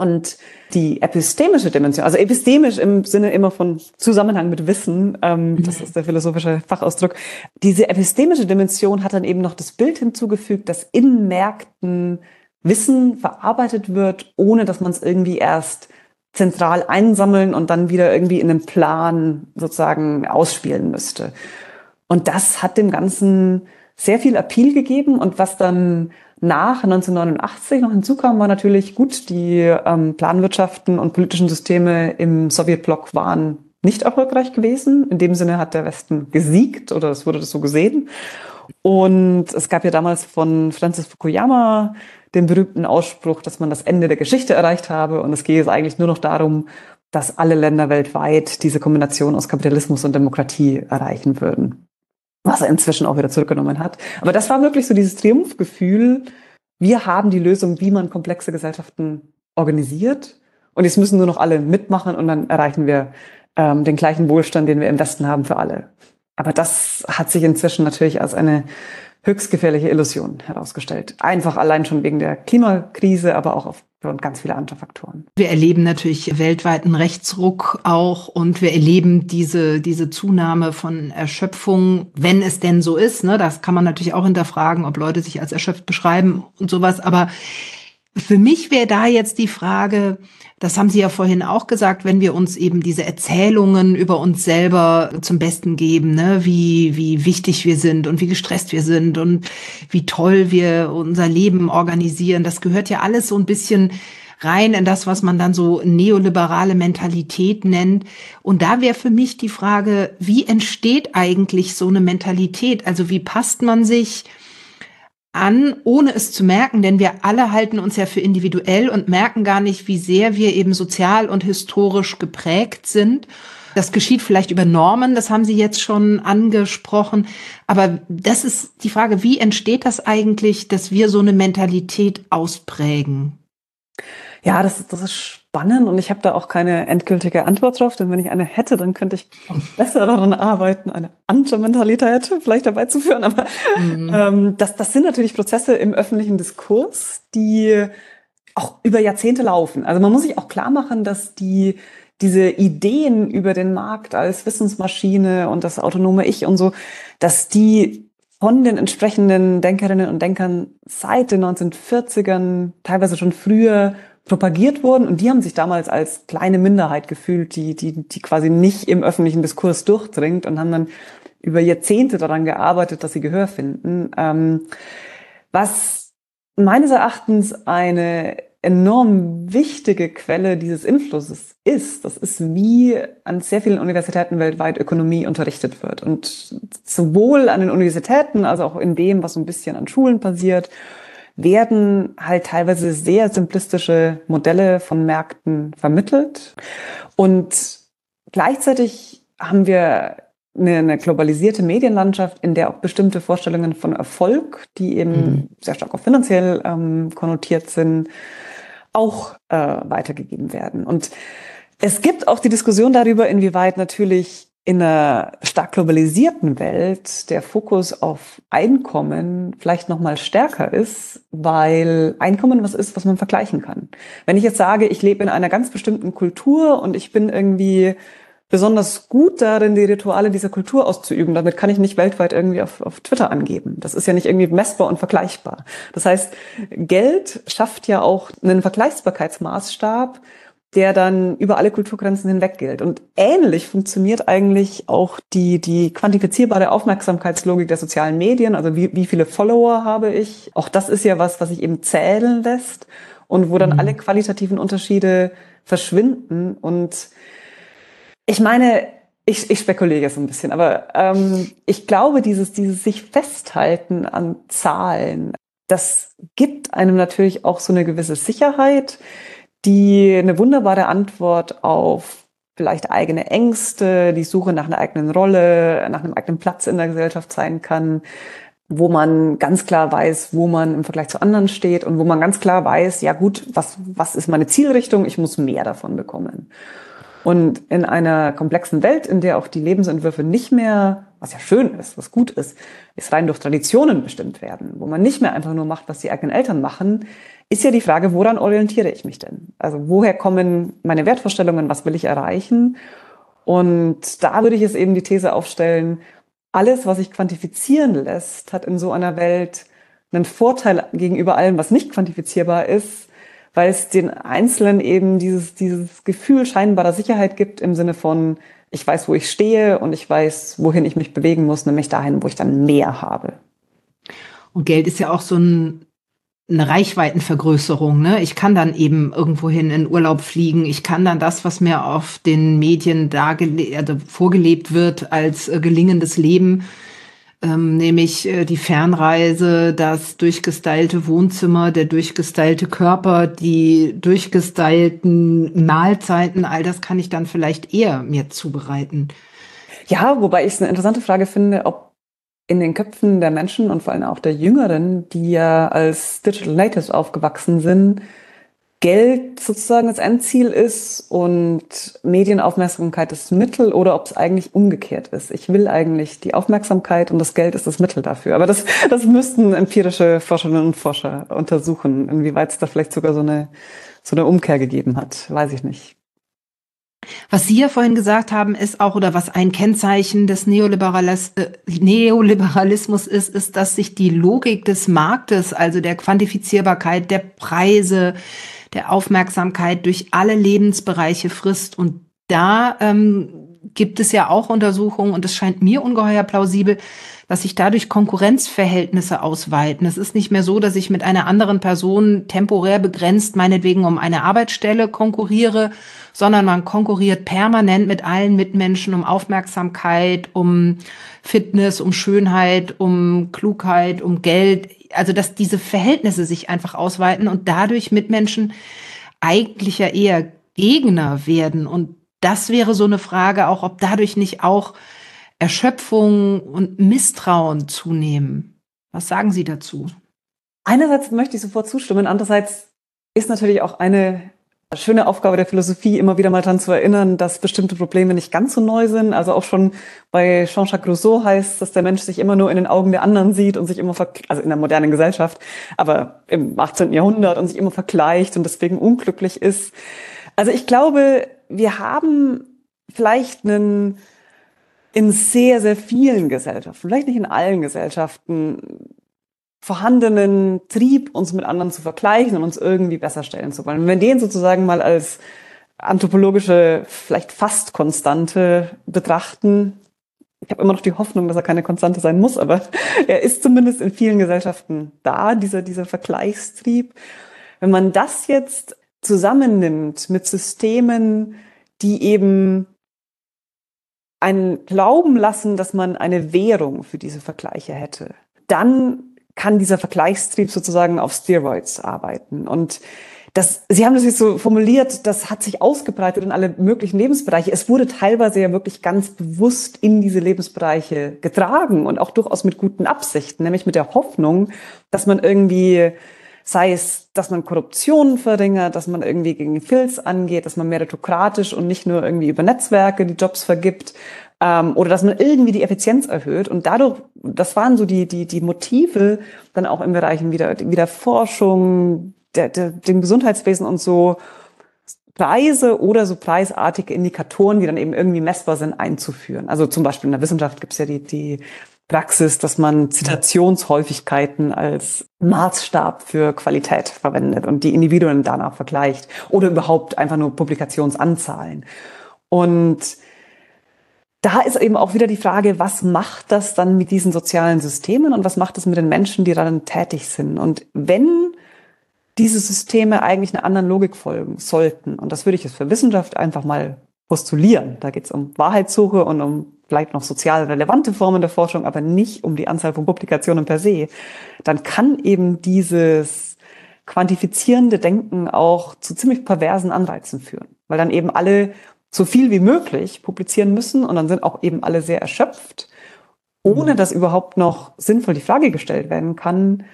Und die epistemische Dimension, also epistemisch im Sinne immer von Zusammenhang mit Wissen, ähm, mhm. das ist der philosophische Fachausdruck, diese epistemische Dimension hat dann eben noch das Bild hinzugefügt, dass in Märkten Wissen verarbeitet wird, ohne dass man es irgendwie erst zentral einsammeln und dann wieder irgendwie in einem Plan sozusagen ausspielen müsste. Und das hat dem Ganzen sehr viel Appeal gegeben. Und was dann nach 1989 noch hinzukam, war natürlich gut, die ähm, Planwirtschaften und politischen Systeme im Sowjetblock waren nicht erfolgreich gewesen. In dem Sinne hat der Westen gesiegt oder es wurde das so gesehen. Und es gab ja damals von Francis Fukuyama den berühmten Ausspruch, dass man das Ende der Geschichte erreicht habe. Und es gehe jetzt eigentlich nur noch darum, dass alle Länder weltweit diese Kombination aus Kapitalismus und Demokratie erreichen würden. Was er inzwischen auch wieder zurückgenommen hat. Aber das war wirklich so dieses Triumphgefühl. Wir haben die Lösung, wie man komplexe Gesellschaften organisiert. Und jetzt müssen nur noch alle mitmachen und dann erreichen wir ähm, den gleichen Wohlstand, den wir im Westen haben für alle. Aber das hat sich inzwischen natürlich als eine höchst gefährliche Illusion herausgestellt. Einfach allein schon wegen der Klimakrise, aber auch aufgrund ganz vieler anderer Faktoren. Wir erleben natürlich weltweiten Rechtsruck auch und wir erleben diese, diese Zunahme von Erschöpfung, wenn es denn so ist. Ne? Das kann man natürlich auch hinterfragen, ob Leute sich als erschöpft beschreiben und sowas. Aber für mich wäre da jetzt die Frage, das haben Sie ja vorhin auch gesagt, wenn wir uns eben diese Erzählungen über uns selber zum Besten geben, ne? wie, wie wichtig wir sind und wie gestresst wir sind und wie toll wir unser Leben organisieren, das gehört ja alles so ein bisschen rein in das, was man dann so neoliberale Mentalität nennt. Und da wäre für mich die Frage, wie entsteht eigentlich so eine Mentalität? Also wie passt man sich an, ohne es zu merken, denn wir alle halten uns ja für individuell und merken gar nicht, wie sehr wir eben sozial und historisch geprägt sind. Das geschieht vielleicht über Normen, das haben Sie jetzt schon angesprochen. Aber das ist die Frage, wie entsteht das eigentlich, dass wir so eine Mentalität ausprägen? Ja, das, das ist spannend und ich habe da auch keine endgültige Antwort drauf, denn wenn ich eine hätte, dann könnte ich besser daran arbeiten, eine andere Mentalität vielleicht dabei zu führen. Aber mhm. ähm, das, das sind natürlich Prozesse im öffentlichen Diskurs, die auch über Jahrzehnte laufen. Also man muss sich auch klar machen, dass die diese Ideen über den Markt als Wissensmaschine und das autonome Ich und so, dass die von den entsprechenden Denkerinnen und Denkern seit den 1940ern, teilweise schon früher propagiert wurden und die haben sich damals als kleine Minderheit gefühlt, die, die, die quasi nicht im öffentlichen Diskurs durchdringt und haben dann über Jahrzehnte daran gearbeitet, dass sie Gehör finden. Ähm, was meines Erachtens eine enorm wichtige Quelle dieses Influsses ist, das ist, wie an sehr vielen Universitäten weltweit Ökonomie unterrichtet wird. Und sowohl an den Universitäten als auch in dem, was so ein bisschen an Schulen passiert werden halt teilweise sehr simplistische Modelle von Märkten vermittelt. Und gleichzeitig haben wir eine, eine globalisierte Medienlandschaft, in der auch bestimmte Vorstellungen von Erfolg, die eben mhm. sehr stark auch finanziell ähm, konnotiert sind, auch äh, weitergegeben werden. Und es gibt auch die Diskussion darüber, inwieweit natürlich in einer stark globalisierten Welt der Fokus auf Einkommen vielleicht noch mal stärker ist, weil Einkommen was ist, was man vergleichen kann. Wenn ich jetzt sage, ich lebe in einer ganz bestimmten Kultur und ich bin irgendwie besonders gut darin, die Rituale dieser Kultur auszuüben. Damit kann ich nicht weltweit irgendwie auf, auf Twitter angeben. Das ist ja nicht irgendwie messbar und vergleichbar. Das heißt, Geld schafft ja auch einen Vergleichbarkeitsmaßstab, der dann über alle Kulturgrenzen hinweg gilt. Und ähnlich funktioniert eigentlich auch die, die quantifizierbare Aufmerksamkeitslogik der sozialen Medien. Also wie, wie viele Follower habe ich? Auch das ist ja was, was sich eben zählen lässt und wo dann mhm. alle qualitativen Unterschiede verschwinden. Und ich meine, ich, ich spekuliere jetzt ein bisschen, aber ähm, ich glaube, dieses, dieses sich festhalten an Zahlen, das gibt einem natürlich auch so eine gewisse Sicherheit die eine wunderbare Antwort auf vielleicht eigene Ängste, die Suche nach einer eigenen Rolle, nach einem eigenen Platz in der Gesellschaft sein kann, wo man ganz klar weiß, wo man im Vergleich zu anderen steht und wo man ganz klar weiß, ja gut, was, was ist meine Zielrichtung? Ich muss mehr davon bekommen. Und in einer komplexen Welt, in der auch die Lebensentwürfe nicht mehr, was ja schön ist, was gut ist, ist rein durch Traditionen bestimmt werden, wo man nicht mehr einfach nur macht, was die eigenen Eltern machen, ist ja die Frage, woran orientiere ich mich denn? Also woher kommen meine Wertvorstellungen, was will ich erreichen? Und da würde ich jetzt eben die These aufstellen, alles, was sich quantifizieren lässt, hat in so einer Welt einen Vorteil gegenüber allem, was nicht quantifizierbar ist, weil es den Einzelnen eben dieses, dieses Gefühl scheinbarer Sicherheit gibt im Sinne von, ich weiß, wo ich stehe und ich weiß, wohin ich mich bewegen muss, nämlich dahin, wo ich dann mehr habe. Und Geld ist ja auch so ein, eine Reichweitenvergrößerung. Ne? Ich kann dann eben irgendwohin in Urlaub fliegen. Ich kann dann das, was mir auf den Medien dargele also vorgelebt wird als äh, gelingendes Leben, ähm, nämlich äh, die Fernreise, das durchgestylte Wohnzimmer, der durchgestylte Körper, die durchgestylten Mahlzeiten, all das kann ich dann vielleicht eher mir zubereiten. Ja, wobei ich es eine interessante Frage finde, ob in den Köpfen der Menschen und vor allem auch der Jüngeren, die ja als Digital Natives aufgewachsen sind, Geld sozusagen das Endziel ist und Medienaufmerksamkeit das Mittel oder ob es eigentlich umgekehrt ist. Ich will eigentlich die Aufmerksamkeit und das Geld ist das Mittel dafür. Aber das, das müssten empirische Forscherinnen und Forscher untersuchen, inwieweit es da vielleicht sogar so eine, so eine Umkehr gegeben hat. Weiß ich nicht. Was Sie ja vorhin gesagt haben, ist auch, oder was ein Kennzeichen des Neoliberalis äh, Neoliberalismus ist, ist, dass sich die Logik des Marktes, also der Quantifizierbarkeit der Preise, der Aufmerksamkeit durch alle Lebensbereiche frisst. Und da ähm, gibt es ja auch Untersuchungen, und es scheint mir ungeheuer plausibel, dass sich dadurch Konkurrenzverhältnisse ausweiten. Es ist nicht mehr so, dass ich mit einer anderen Person temporär begrenzt, meinetwegen um eine Arbeitsstelle konkurriere, sondern man konkurriert permanent mit allen Mitmenschen um Aufmerksamkeit, um Fitness, um Schönheit, um Klugheit, um Geld. Also, dass diese Verhältnisse sich einfach ausweiten und dadurch Mitmenschen eigentlich ja eher Gegner werden. Und das wäre so eine Frage auch, ob dadurch nicht auch Erschöpfung und Misstrauen zunehmen. Was sagen Sie dazu? Einerseits möchte ich sofort zustimmen, andererseits ist natürlich auch eine schöne Aufgabe der Philosophie, immer wieder mal daran zu erinnern, dass bestimmte Probleme nicht ganz so neu sind. Also auch schon bei Jean-Jacques Rousseau heißt, dass der Mensch sich immer nur in den Augen der anderen sieht und sich immer, also in der modernen Gesellschaft, aber im 18. Jahrhundert und sich immer vergleicht und deswegen unglücklich ist. Also ich glaube, wir haben vielleicht einen in sehr, sehr vielen Gesellschaften, vielleicht nicht in allen Gesellschaften, vorhandenen Trieb, uns mit anderen zu vergleichen und uns irgendwie besser stellen zu wollen. Wenn wir den sozusagen mal als anthropologische, vielleicht fast Konstante betrachten, ich habe immer noch die Hoffnung, dass er keine Konstante sein muss, aber er ist zumindest in vielen Gesellschaften da, dieser, dieser Vergleichstrieb. Wenn man das jetzt zusammennimmt mit Systemen, die eben einen glauben lassen, dass man eine Währung für diese Vergleiche hätte, dann kann dieser Vergleichstrieb sozusagen auf Steroids arbeiten. Und das, Sie haben das jetzt so formuliert, das hat sich ausgebreitet in alle möglichen Lebensbereiche. Es wurde teilweise ja wirklich ganz bewusst in diese Lebensbereiche getragen und auch durchaus mit guten Absichten, nämlich mit der Hoffnung, dass man irgendwie sei es, dass man Korruption verringert, dass man irgendwie gegen Filz angeht, dass man meritokratisch und nicht nur irgendwie über Netzwerke die Jobs vergibt ähm, oder dass man irgendwie die Effizienz erhöht. Und dadurch, das waren so die, die, die Motive dann auch im Bereichen wieder, wieder Forschung, der, der, dem Gesundheitswesen und so, Preise oder so preisartige Indikatoren, die dann eben irgendwie messbar sind, einzuführen. Also zum Beispiel in der Wissenschaft gibt es ja die, die Praxis, dass man Zitationshäufigkeiten als Maßstab für Qualität verwendet und die Individuen danach vergleicht oder überhaupt einfach nur Publikationsanzahlen. Und da ist eben auch wieder die Frage, was macht das dann mit diesen sozialen Systemen und was macht das mit den Menschen, die daran tätig sind? Und wenn diese Systeme eigentlich einer anderen Logik folgen sollten, und das würde ich jetzt für Wissenschaft einfach mal postulieren, da geht es um Wahrheitssuche und um vielleicht noch sozial relevante Formen der Forschung, aber nicht um die Anzahl von Publikationen per se, dann kann eben dieses quantifizierende Denken auch zu ziemlich perversen Anreizen führen, weil dann eben alle so viel wie möglich publizieren müssen und dann sind auch eben alle sehr erschöpft, ohne dass überhaupt noch sinnvoll die Frage gestellt werden kann,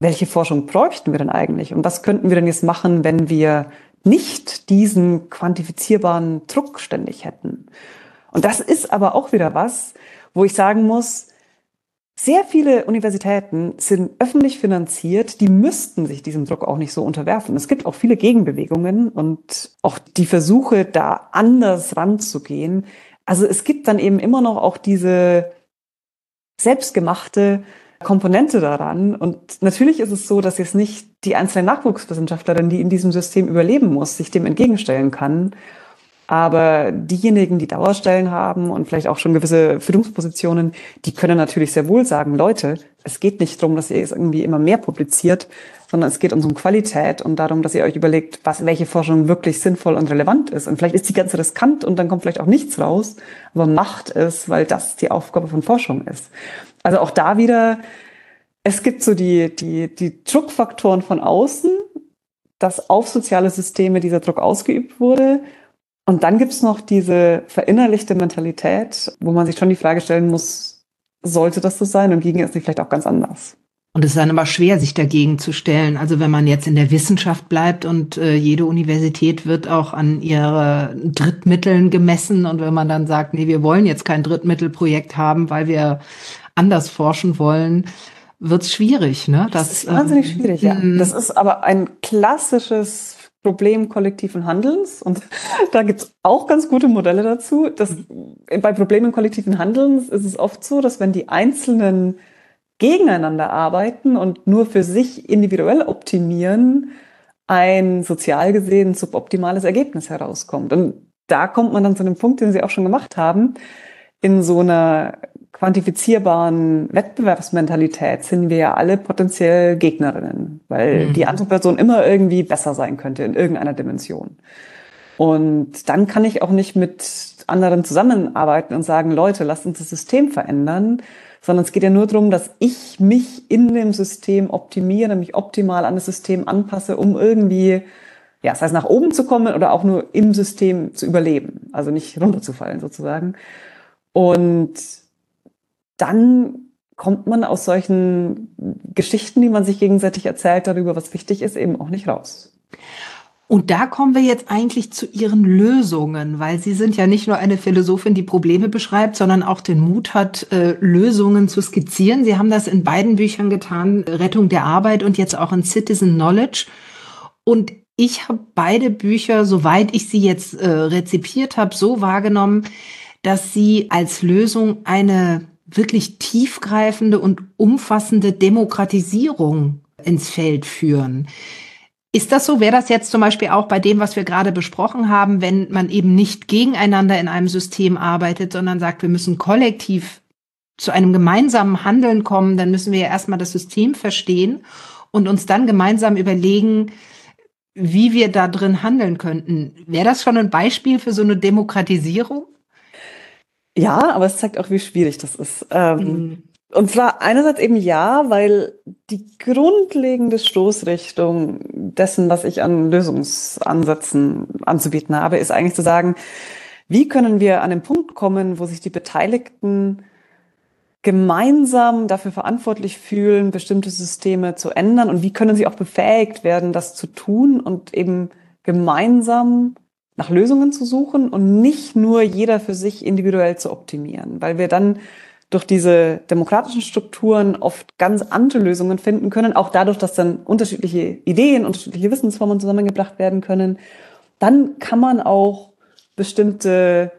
welche Forschung bräuchten wir denn eigentlich? Und was könnten wir denn jetzt machen, wenn wir nicht diesen quantifizierbaren Druck ständig hätten. Und das ist aber auch wieder was, wo ich sagen muss, sehr viele Universitäten sind öffentlich finanziert, die müssten sich diesem Druck auch nicht so unterwerfen. Es gibt auch viele Gegenbewegungen und auch die Versuche, da anders ranzugehen. Also es gibt dann eben immer noch auch diese selbstgemachte Komponente daran. Und natürlich ist es so, dass jetzt nicht die einzelne Nachwuchswissenschaftlerin, die in diesem System überleben muss, sich dem entgegenstellen kann. Aber diejenigen, die Dauerstellen haben und vielleicht auch schon gewisse Führungspositionen, die können natürlich sehr wohl sagen, Leute, es geht nicht darum, dass ihr es irgendwie immer mehr publiziert, sondern es geht uns um Qualität und darum, dass ihr euch überlegt, was, welche Forschung wirklich sinnvoll und relevant ist. Und vielleicht ist die ganz riskant und dann kommt vielleicht auch nichts raus, aber macht es, weil das die Aufgabe von Forschung ist. Also auch da wieder, es gibt so die, die, die Druckfaktoren von außen, dass auf soziale Systeme dieser Druck ausgeübt wurde. Und dann gibt's noch diese verinnerlichte Mentalität, wo man sich schon die Frage stellen muss, sollte das so sein und ging es nicht vielleicht auch ganz anders? Und es ist dann aber schwer, sich dagegen zu stellen. Also wenn man jetzt in der Wissenschaft bleibt und äh, jede Universität wird auch an ihre Drittmitteln gemessen und wenn man dann sagt, nee, wir wollen jetzt kein Drittmittelprojekt haben, weil wir anders forschen wollen, wird's schwierig. Ne? Das, das ist wahnsinnig ähm, schwierig, ja. Mhm. Das ist aber ein klassisches Problem kollektiven Handelns. Und da gibt's auch ganz gute Modelle dazu. Das, bei Problemen kollektiven Handelns ist es oft so, dass wenn die einzelnen gegeneinander arbeiten und nur für sich individuell optimieren, ein sozial gesehen suboptimales Ergebnis herauskommt. Und da kommt man dann zu dem Punkt, den Sie auch schon gemacht haben. In so einer quantifizierbaren Wettbewerbsmentalität sind wir ja alle potenziell Gegnerinnen, weil mhm. die andere Person immer irgendwie besser sein könnte in irgendeiner Dimension. Und dann kann ich auch nicht mit anderen zusammenarbeiten und sagen, Leute, lasst uns das System verändern, sondern es geht ja nur darum, dass ich mich in dem System optimiere, mich optimal an das System anpasse, um irgendwie, ja, das heißt nach oben zu kommen oder auch nur im System zu überleben, also nicht runterzufallen sozusagen. Und dann kommt man aus solchen Geschichten, die man sich gegenseitig erzählt darüber, was wichtig ist, eben auch nicht raus. Und da kommen wir jetzt eigentlich zu Ihren Lösungen, weil Sie sind ja nicht nur eine Philosophin, die Probleme beschreibt, sondern auch den Mut hat, äh, Lösungen zu skizzieren. Sie haben das in beiden Büchern getan, Rettung der Arbeit und jetzt auch in Citizen Knowledge. Und ich habe beide Bücher, soweit ich sie jetzt äh, rezipiert habe, so wahrgenommen, dass sie als Lösung eine wirklich tiefgreifende und umfassende Demokratisierung ins Feld führen. Ist das so? Wäre das jetzt zum Beispiel auch bei dem, was wir gerade besprochen haben, wenn man eben nicht gegeneinander in einem System arbeitet, sondern sagt, wir müssen kollektiv zu einem gemeinsamen Handeln kommen, dann müssen wir ja erstmal das System verstehen und uns dann gemeinsam überlegen, wie wir da drin handeln könnten. Wäre das schon ein Beispiel für so eine Demokratisierung? Ja, aber es zeigt auch, wie schwierig das ist. Ähm, mhm. Und zwar einerseits eben ja, weil die grundlegende Stoßrichtung dessen, was ich an Lösungsansätzen anzubieten habe, ist eigentlich zu sagen, wie können wir an den Punkt kommen, wo sich die Beteiligten gemeinsam dafür verantwortlich fühlen, bestimmte Systeme zu ändern und wie können sie auch befähigt werden, das zu tun und eben gemeinsam nach Lösungen zu suchen und nicht nur jeder für sich individuell zu optimieren, weil wir dann durch diese demokratischen Strukturen oft ganz andere Lösungen finden können, auch dadurch, dass dann unterschiedliche Ideen, unterschiedliche Wissensformen zusammengebracht werden können, dann kann man auch bestimmte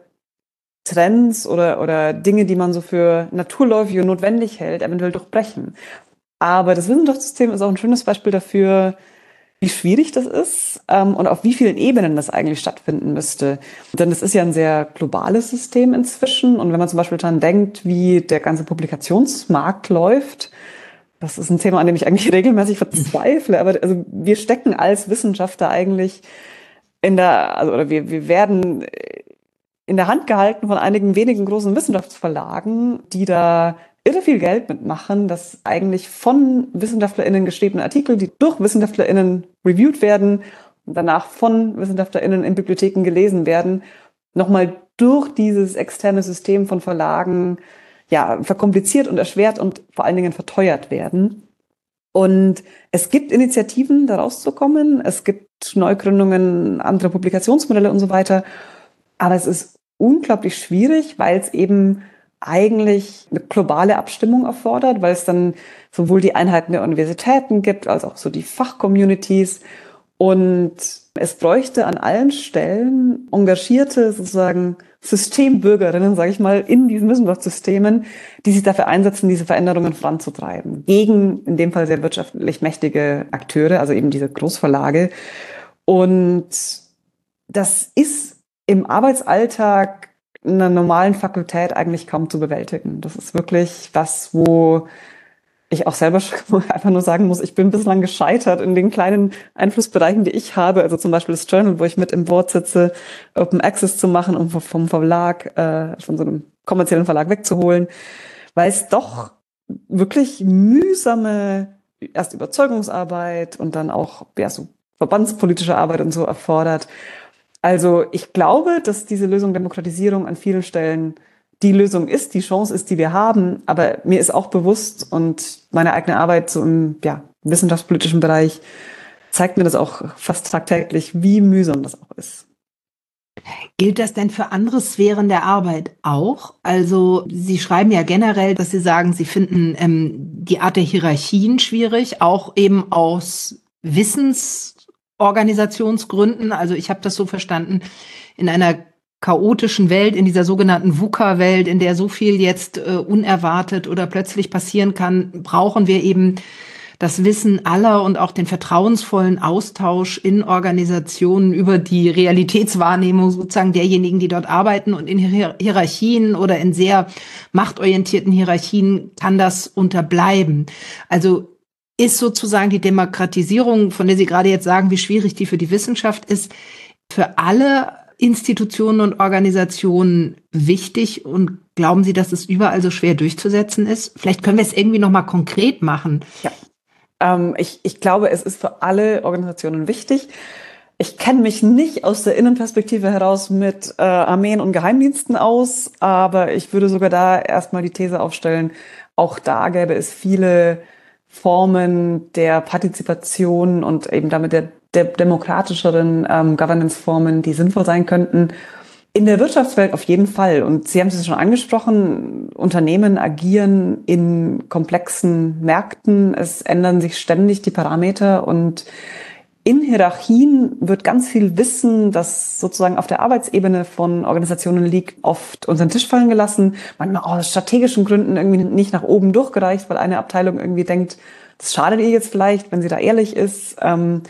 Trends oder, oder Dinge, die man so für naturläufig und notwendig hält, eventuell durchbrechen. Aber das Wissenschaftssystem ist auch ein schönes Beispiel dafür, wie schwierig das ist ähm, und auf wie vielen Ebenen das eigentlich stattfinden müsste. Denn es ist ja ein sehr globales System inzwischen. Und wenn man zum Beispiel daran denkt, wie der ganze Publikationsmarkt läuft, das ist ein Thema, an dem ich eigentlich regelmäßig verzweifle. Aber also wir stecken als Wissenschaftler eigentlich in der, also oder wir, wir werden in der Hand gehalten von einigen wenigen großen Wissenschaftsverlagen, die da irre viel Geld mitmachen, dass eigentlich von WissenschaftlerInnen geschriebene Artikel, die durch WissenschaftlerInnen reviewed werden und danach von WissenschaftlerInnen in Bibliotheken gelesen werden, nochmal durch dieses externe System von Verlagen ja, verkompliziert und erschwert und vor allen Dingen verteuert werden. Und es gibt Initiativen, da rauszukommen. Es gibt Neugründungen, andere Publikationsmodelle und so weiter. Aber es ist unglaublich schwierig, weil es eben eigentlich eine globale Abstimmung erfordert, weil es dann sowohl die Einheiten der Universitäten gibt, als auch so die Fachcommunities. Und es bräuchte an allen Stellen engagierte sozusagen Systembürgerinnen, sage ich mal, in diesen Wissenschaftssystemen, die sich dafür einsetzen, diese Veränderungen voranzutreiben. Gegen in dem Fall sehr wirtschaftlich mächtige Akteure, also eben diese Großverlage. Und das ist im Arbeitsalltag einer normalen Fakultät eigentlich kaum zu bewältigen. Das ist wirklich was, wo ich auch selber einfach nur sagen muss, ich bin bislang gescheitert in den kleinen Einflussbereichen, die ich habe. Also zum Beispiel das Journal, wo ich mit im Board sitze, Open Access zu machen und vom Verlag, äh, von so einem kommerziellen Verlag wegzuholen, weil es doch wirklich mühsame erst Überzeugungsarbeit und dann auch ja, so verbandspolitische Arbeit und so erfordert. Also ich glaube, dass diese Lösung Demokratisierung an vielen Stellen die Lösung ist, die Chance ist, die wir haben. Aber mir ist auch bewusst und meine eigene Arbeit so im ja, wissenschaftspolitischen Bereich zeigt mir das auch fast tagtäglich, wie mühsam das auch ist. Gilt das denn für andere Sphären der Arbeit auch? Also Sie schreiben ja generell, dass Sie sagen, Sie finden ähm, die Art der Hierarchien schwierig, auch eben aus Wissensorganisationsgründen. Also ich habe das so verstanden, in einer chaotischen Welt, in dieser sogenannten VUCA-Welt, in der so viel jetzt äh, unerwartet oder plötzlich passieren kann, brauchen wir eben das Wissen aller und auch den vertrauensvollen Austausch in Organisationen über die Realitätswahrnehmung sozusagen derjenigen, die dort arbeiten und in Hierarchien oder in sehr machtorientierten Hierarchien kann das unterbleiben. Also ist sozusagen die Demokratisierung, von der Sie gerade jetzt sagen, wie schwierig die für die Wissenschaft ist, für alle Institutionen und Organisationen wichtig und glauben Sie, dass es überall so schwer durchzusetzen ist? Vielleicht können wir es irgendwie noch mal konkret machen. Ja, ähm, ich, ich glaube, es ist für alle Organisationen wichtig. Ich kenne mich nicht aus der Innenperspektive heraus mit äh, Armeen und Geheimdiensten aus, aber ich würde sogar da erstmal die These aufstellen, auch da gäbe es viele Formen der Partizipation und eben damit der de demokratischeren ähm, Governance-Formen, die sinnvoll sein könnten. In der Wirtschaftswelt auf jeden Fall. Und Sie haben es schon angesprochen, Unternehmen agieren in komplexen Märkten. Es ändern sich ständig die Parameter und in Hierarchien wird ganz viel Wissen, das sozusagen auf der Arbeitsebene von Organisationen liegt, oft unter den Tisch fallen gelassen. Manchmal aus strategischen Gründen irgendwie nicht nach oben durchgereicht, weil eine Abteilung irgendwie denkt, das schadet ihr jetzt vielleicht, wenn sie da ehrlich ist. Ähm,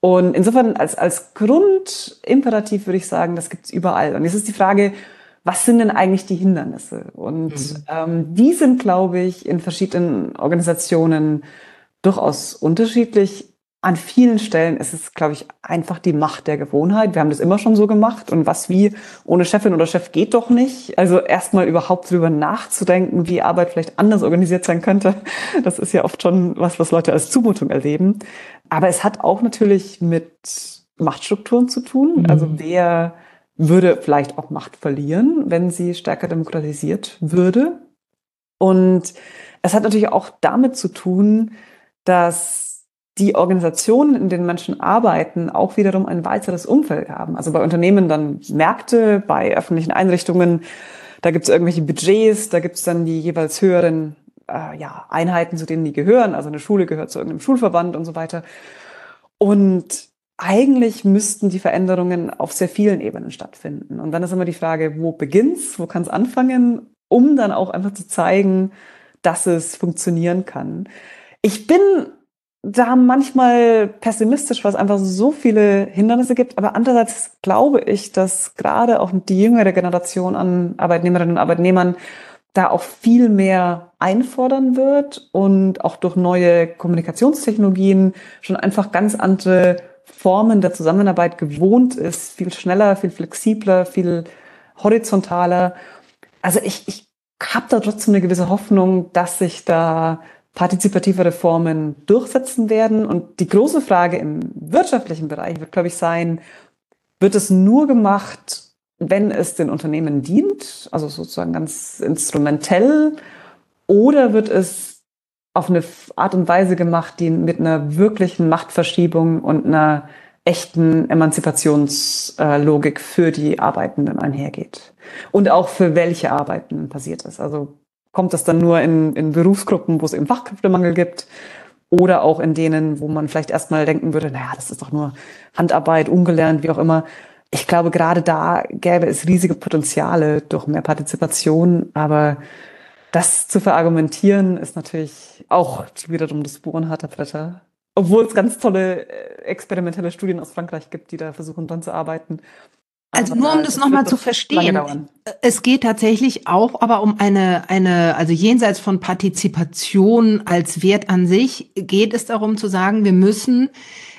und insofern als, als Grundimperativ würde ich sagen, das gibt's überall. Und jetzt ist die Frage, was sind denn eigentlich die Hindernisse? Und mhm. ähm, die sind, glaube ich, in verschiedenen Organisationen durchaus unterschiedlich. An vielen Stellen ist es, glaube ich, einfach die Macht der Gewohnheit. Wir haben das immer schon so gemacht. Und was wie ohne Chefin oder Chef geht doch nicht. Also erstmal überhaupt drüber nachzudenken, wie Arbeit vielleicht anders organisiert sein könnte. Das ist ja oft schon was, was Leute als Zumutung erleben. Aber es hat auch natürlich mit Machtstrukturen zu tun. Mhm. Also wer würde vielleicht auch Macht verlieren, wenn sie stärker demokratisiert würde. Und es hat natürlich auch damit zu tun, dass die Organisationen, in denen Menschen arbeiten, auch wiederum ein weiteres Umfeld haben. Also bei Unternehmen dann Märkte, bei öffentlichen Einrichtungen, da gibt es irgendwelche Budgets, da gibt es dann die jeweils höheren äh, ja, Einheiten, zu denen die gehören. Also eine Schule gehört zu irgendeinem Schulverband und so weiter. Und eigentlich müssten die Veränderungen auf sehr vielen Ebenen stattfinden. Und dann ist immer die Frage, wo beginnt's, wo kann es anfangen, um dann auch einfach zu zeigen, dass es funktionieren kann. Ich bin da manchmal pessimistisch, weil es einfach so viele Hindernisse gibt. Aber andererseits glaube ich, dass gerade auch die jüngere Generation an Arbeitnehmerinnen und Arbeitnehmern da auch viel mehr einfordern wird und auch durch neue Kommunikationstechnologien schon einfach ganz andere Formen der Zusammenarbeit gewohnt ist, viel schneller, viel flexibler, viel horizontaler. Also ich, ich habe da trotzdem eine gewisse Hoffnung, dass sich da partizipative Reformen durchsetzen werden. Und die große Frage im wirtschaftlichen Bereich wird, glaube ich, sein, wird es nur gemacht, wenn es den Unternehmen dient, also sozusagen ganz instrumentell, oder wird es auf eine Art und Weise gemacht, die mit einer wirklichen Machtverschiebung und einer echten Emanzipationslogik für die Arbeitenden einhergeht. Und auch für welche Arbeiten passiert ist. Also kommt das dann nur in, in Berufsgruppen, wo es eben Fachkräftemangel gibt, oder auch in denen, wo man vielleicht erstmal denken würde, naja, das ist doch nur Handarbeit, ungelernt, wie auch immer ich glaube, gerade da gäbe es riesige Potenziale durch mehr Partizipation, aber das zu verargumentieren ist natürlich auch wiederum das Bohren harter Bretter. Obwohl es ganz tolle äh, experimentelle Studien aus Frankreich gibt, die da versuchen dran zu arbeiten. Also nur um das nochmal zu verstehen, es geht tatsächlich auch aber um eine, eine, also jenseits von Partizipation als Wert an sich, geht es darum zu sagen, wir müssen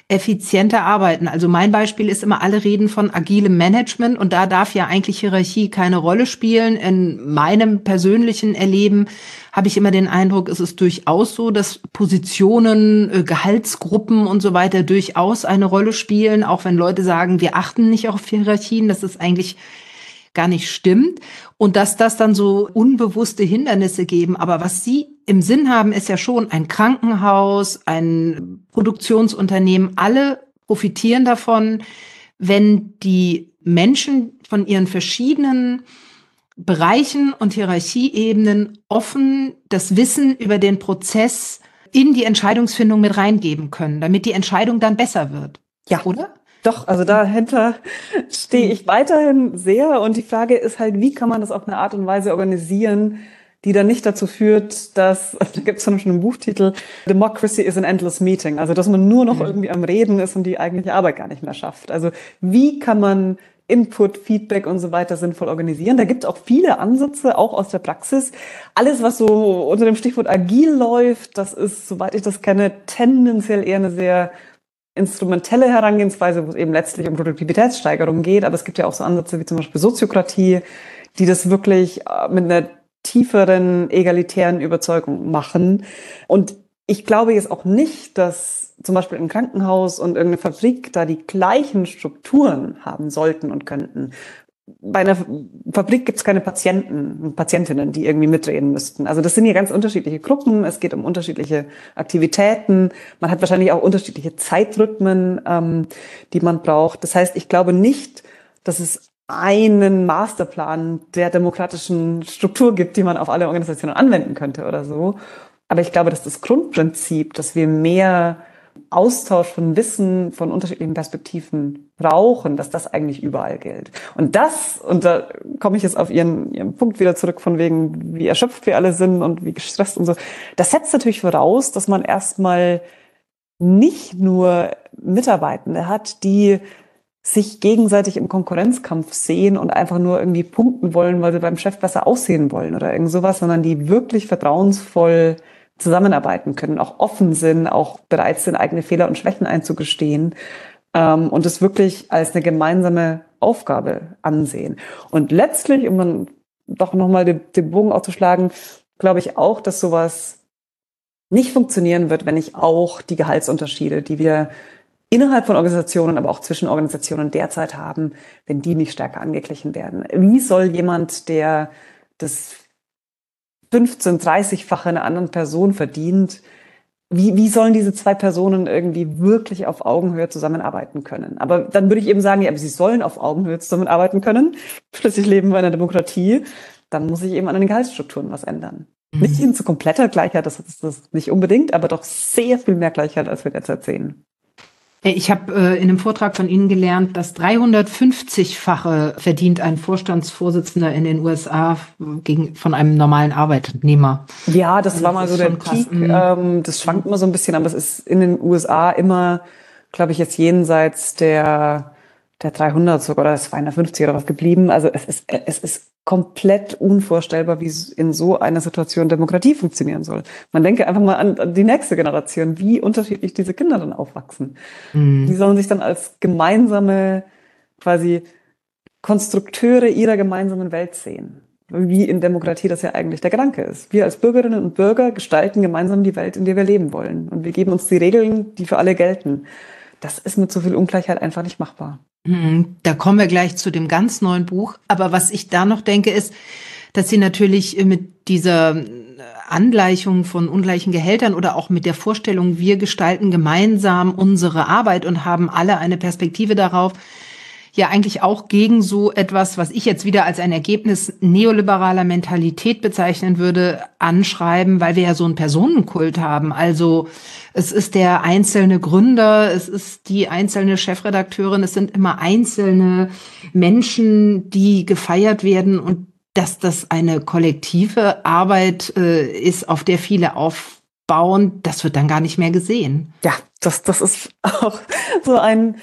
effizienter arbeiten. Also mein Beispiel ist immer, alle reden von agilem Management und da darf ja eigentlich Hierarchie keine Rolle spielen. In meinem persönlichen Erleben habe ich immer den Eindruck, es ist durchaus so, dass Positionen, äh, Gehaltsgruppen und so weiter durchaus eine Rolle spielen, auch wenn Leute sagen, wir achten nicht auf Hierarchien. Das ist eigentlich gar nicht stimmt und dass das dann so unbewusste Hindernisse geben. Aber was Sie im Sinn haben, ist ja schon ein Krankenhaus, ein Produktionsunternehmen. Alle profitieren davon, wenn die Menschen von ihren verschiedenen Bereichen und Hierarchieebenen offen das Wissen über den Prozess in die Entscheidungsfindung mit reingeben können, damit die Entscheidung dann besser wird. Ja, oder? Doch, also dahinter stehe ich weiterhin sehr. Und die Frage ist halt, wie kann man das auf eine Art und Weise organisieren, die dann nicht dazu führt, dass, da gibt es zum Beispiel einen Buchtitel, Democracy is an endless meeting. Also, dass man nur noch mhm. irgendwie am Reden ist und die eigentliche Arbeit gar nicht mehr schafft. Also, wie kann man Input, Feedback und so weiter sinnvoll organisieren. Da gibt es auch viele Ansätze, auch aus der Praxis. Alles, was so unter dem Stichwort agil läuft, das ist, soweit ich das kenne, tendenziell eher eine sehr instrumentelle Herangehensweise, wo es eben letztlich um Produktivitätssteigerung geht. Aber es gibt ja auch so Ansätze wie zum Beispiel Soziokratie, die das wirklich äh, mit einer tieferen egalitären Überzeugung machen. Und ich glaube jetzt auch nicht, dass zum Beispiel ein Krankenhaus und irgendeine Fabrik da die gleichen Strukturen haben sollten und könnten bei einer Fabrik gibt es keine Patienten und Patientinnen, die irgendwie mitreden müssten. Also das sind hier ganz unterschiedliche Gruppen. Es geht um unterschiedliche Aktivitäten. Man hat wahrscheinlich auch unterschiedliche Zeitrhythmen, ähm, die man braucht. Das heißt, ich glaube nicht, dass es einen Masterplan der demokratischen Struktur gibt, die man auf alle Organisationen anwenden könnte oder so. Aber ich glaube, dass das Grundprinzip, dass wir mehr Austausch von Wissen von unterschiedlichen Perspektiven brauchen, dass das eigentlich überall gilt. Und das, und da komme ich jetzt auf Ihren, Ihren Punkt wieder zurück, von wegen, wie erschöpft wir alle sind und wie gestresst und so, das setzt natürlich voraus, dass man erstmal nicht nur Mitarbeitende hat, die sich gegenseitig im Konkurrenzkampf sehen und einfach nur irgendwie punkten wollen, weil sie beim Chef besser aussehen wollen oder irgend sowas, sondern die wirklich vertrauensvoll zusammenarbeiten können, auch offen sind, auch bereit sind, eigene Fehler und Schwächen einzugestehen ähm, und es wirklich als eine gemeinsame Aufgabe ansehen. Und letztlich, um dann doch nochmal den, den Bogen aufzuschlagen, glaube ich auch, dass sowas nicht funktionieren wird, wenn ich auch die Gehaltsunterschiede, die wir innerhalb von Organisationen, aber auch zwischen Organisationen derzeit haben, wenn die nicht stärker angeglichen werden. Wie soll jemand, der das 15, 30-fache einer anderen Person verdient, wie, wie sollen diese zwei Personen irgendwie wirklich auf Augenhöhe zusammenarbeiten können? Aber dann würde ich eben sagen, ja, aber sie sollen auf Augenhöhe zusammenarbeiten können. Schließlich leben wir in einer Demokratie. Dann muss ich eben an den Gehaltsstrukturen was ändern. Mhm. Nicht hin zu kompletter Gleichheit, das ist das nicht unbedingt, aber doch sehr viel mehr Gleichheit, als wir derzeit sehen. Ich habe äh, in einem Vortrag von Ihnen gelernt, dass 350-fache verdient ein Vorstandsvorsitzender in den USA gegen, von einem normalen Arbeitnehmer. Ja, das also war mal so der Peak. Mhm. Ähm, das schwankt immer so ein bisschen, aber es ist in den USA immer, glaube ich, jetzt jenseits der der 300 sogar oder 250 oder was geblieben. Also es ist, es ist komplett unvorstellbar, wie in so einer Situation Demokratie funktionieren soll. Man denke einfach mal an, an die nächste Generation, wie unterschiedlich diese Kinder dann aufwachsen. Mhm. Die sollen sich dann als gemeinsame quasi Konstrukteure ihrer gemeinsamen Welt sehen. Wie in Demokratie das ja eigentlich der Gedanke ist. Wir als Bürgerinnen und Bürger gestalten gemeinsam die Welt, in der wir leben wollen. Und wir geben uns die Regeln, die für alle gelten. Das ist mit so viel Ungleichheit einfach nicht machbar. Hm, da kommen wir gleich zu dem ganz neuen Buch. Aber was ich da noch denke, ist, dass Sie natürlich mit dieser äh, Angleichung von ungleichen Gehältern oder auch mit der Vorstellung, wir gestalten gemeinsam unsere Arbeit und haben alle eine Perspektive darauf, ja eigentlich auch gegen so etwas, was ich jetzt wieder als ein Ergebnis neoliberaler Mentalität bezeichnen würde, anschreiben, weil wir ja so einen Personenkult haben. Also es ist der einzelne Gründer, es ist die einzelne Chefredakteurin, es sind immer einzelne Menschen, die gefeiert werden und dass das eine kollektive Arbeit äh, ist, auf der viele aufbauen, das wird dann gar nicht mehr gesehen. Ja, das, das ist auch so ein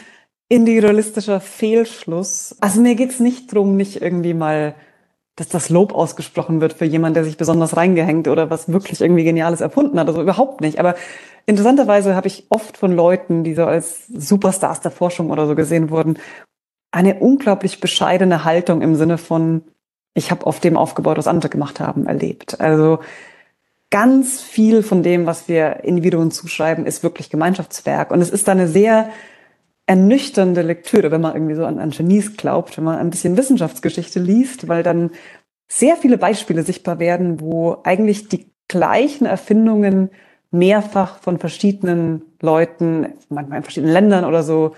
individualistischer Fehlschluss. Also mir geht's nicht drum, nicht irgendwie mal, dass das Lob ausgesprochen wird für jemanden, der sich besonders reingehängt oder was wirklich irgendwie Geniales erfunden hat. Also überhaupt nicht. Aber interessanterweise habe ich oft von Leuten, die so als Superstars der Forschung oder so gesehen wurden, eine unglaublich bescheidene Haltung im Sinne von, ich habe auf dem aufgebaut, was andere gemacht haben, erlebt. Also ganz viel von dem, was wir Individuen zuschreiben, ist wirklich Gemeinschaftswerk. Und es ist da eine sehr ernüchternde Lektüre, wenn man irgendwie so an, an Genies glaubt, wenn man ein bisschen Wissenschaftsgeschichte liest, weil dann sehr viele Beispiele sichtbar werden, wo eigentlich die gleichen Erfindungen mehrfach von verschiedenen Leuten, manchmal in verschiedenen Ländern oder so,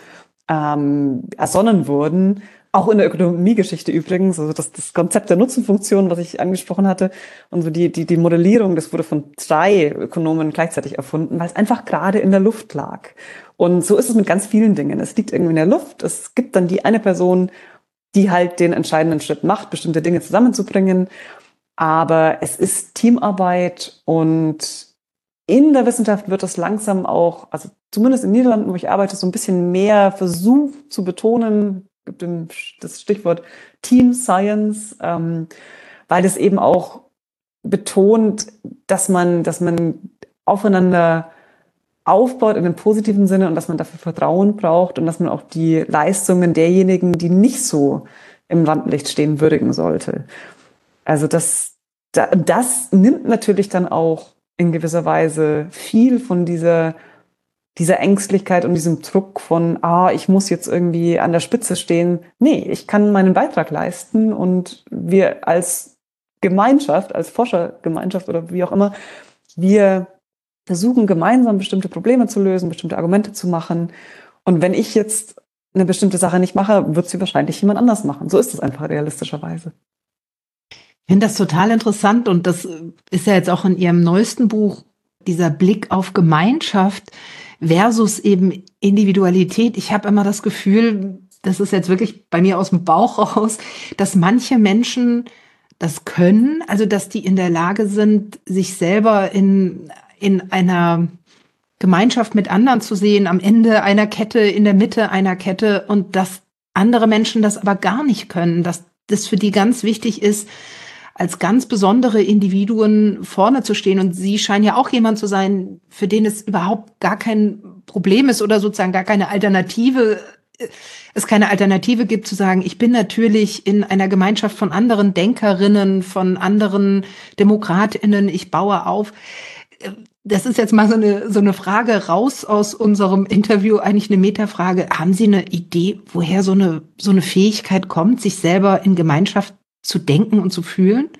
ähm, ersonnen wurden auch in der Ökonomiegeschichte übrigens, also das, das Konzept der Nutzenfunktion, was ich angesprochen hatte, und so die, die, die Modellierung, das wurde von drei Ökonomen gleichzeitig erfunden, weil es einfach gerade in der Luft lag. Und so ist es mit ganz vielen Dingen. Es liegt irgendwie in der Luft. Es gibt dann die eine Person, die halt den entscheidenden Schritt macht, bestimmte Dinge zusammenzubringen. Aber es ist Teamarbeit und in der Wissenschaft wird das langsam auch, also zumindest in Niederlanden, wo ich arbeite, so ein bisschen mehr versucht zu betonen, gibt das Stichwort Team Science, ähm, weil es eben auch betont, dass man, dass man aufeinander aufbaut in einem positiven Sinne und dass man dafür Vertrauen braucht und dass man auch die Leistungen derjenigen, die nicht so im Rampenlicht stehen, würdigen sollte. Also das, das nimmt natürlich dann auch in gewisser Weise viel von dieser dieser Ängstlichkeit und diesem Druck von, ah, ich muss jetzt irgendwie an der Spitze stehen. Nee, ich kann meinen Beitrag leisten und wir als Gemeinschaft, als Forschergemeinschaft oder wie auch immer, wir versuchen gemeinsam bestimmte Probleme zu lösen, bestimmte Argumente zu machen. Und wenn ich jetzt eine bestimmte Sache nicht mache, wird sie wahrscheinlich jemand anders machen. So ist es einfach realistischerweise. Ich finde das total interessant und das ist ja jetzt auch in Ihrem neuesten Buch dieser Blick auf Gemeinschaft versus eben Individualität. Ich habe immer das Gefühl, das ist jetzt wirklich bei mir aus dem Bauch raus, dass manche Menschen das können, also dass die in der Lage sind, sich selber in, in einer Gemeinschaft mit anderen zu sehen, am Ende einer Kette, in der Mitte einer Kette und dass andere Menschen das aber gar nicht können, dass das für die ganz wichtig ist, als ganz besondere Individuen vorne zu stehen. Und Sie scheinen ja auch jemand zu sein, für den es überhaupt gar kein Problem ist oder sozusagen gar keine Alternative es keine Alternative gibt zu sagen, ich bin natürlich in einer Gemeinschaft von anderen Denkerinnen, von anderen Demokratinnen, ich baue auf. Das ist jetzt mal so eine, so eine Frage raus aus unserem Interview, eigentlich eine Metafrage. Haben Sie eine Idee, woher so eine, so eine Fähigkeit kommt, sich selber in Gemeinschaft zu denken und zu fühlen?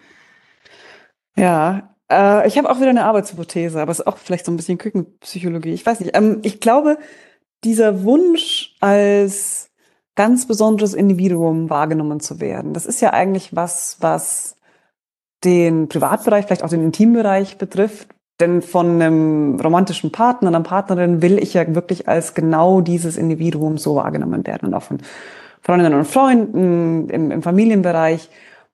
Ja, äh, ich habe auch wieder eine Arbeitshypothese, aber es ist auch vielleicht so ein bisschen Küchenpsychologie. Ich weiß nicht. Ähm, ich glaube, dieser Wunsch als ganz besonderes Individuum wahrgenommen zu werden, das ist ja eigentlich was, was den Privatbereich, vielleicht auch den Intimbereich betrifft. Denn von einem romantischen Partner, einer Partnerin will ich ja wirklich als genau dieses Individuum so wahrgenommen werden. Und auch von Freundinnen und Freunden im, im Familienbereich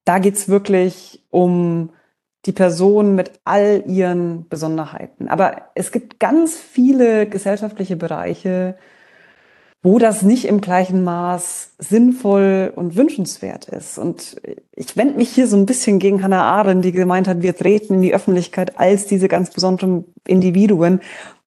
da geht's wirklich um die Person mit all ihren Besonderheiten. Aber es gibt ganz viele gesellschaftliche Bereiche, wo das nicht im gleichen Maß sinnvoll und wünschenswert ist. Und ich wende mich hier so ein bisschen gegen Hannah Arendt, die gemeint hat, wir treten in die Öffentlichkeit als diese ganz besonderen Individuen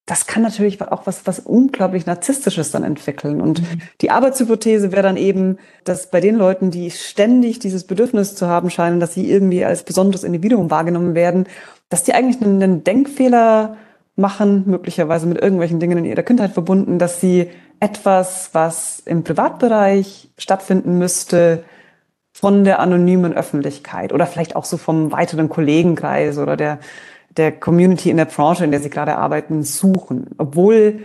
das kann natürlich auch was, was unglaublich Narzisstisches dann entwickeln. Und mhm. die Arbeitshypothese wäre dann eben, dass bei den Leuten, die ständig dieses Bedürfnis zu haben scheinen, dass sie irgendwie als besonderes Individuum wahrgenommen werden, dass die eigentlich einen, einen Denkfehler machen, möglicherweise mit irgendwelchen Dingen in ihrer Kindheit verbunden, dass sie etwas, was im Privatbereich stattfinden müsste, von der anonymen Öffentlichkeit oder vielleicht auch so vom weiteren Kollegenkreis oder der der Community in der Branche, in der sie gerade arbeiten, suchen. Obwohl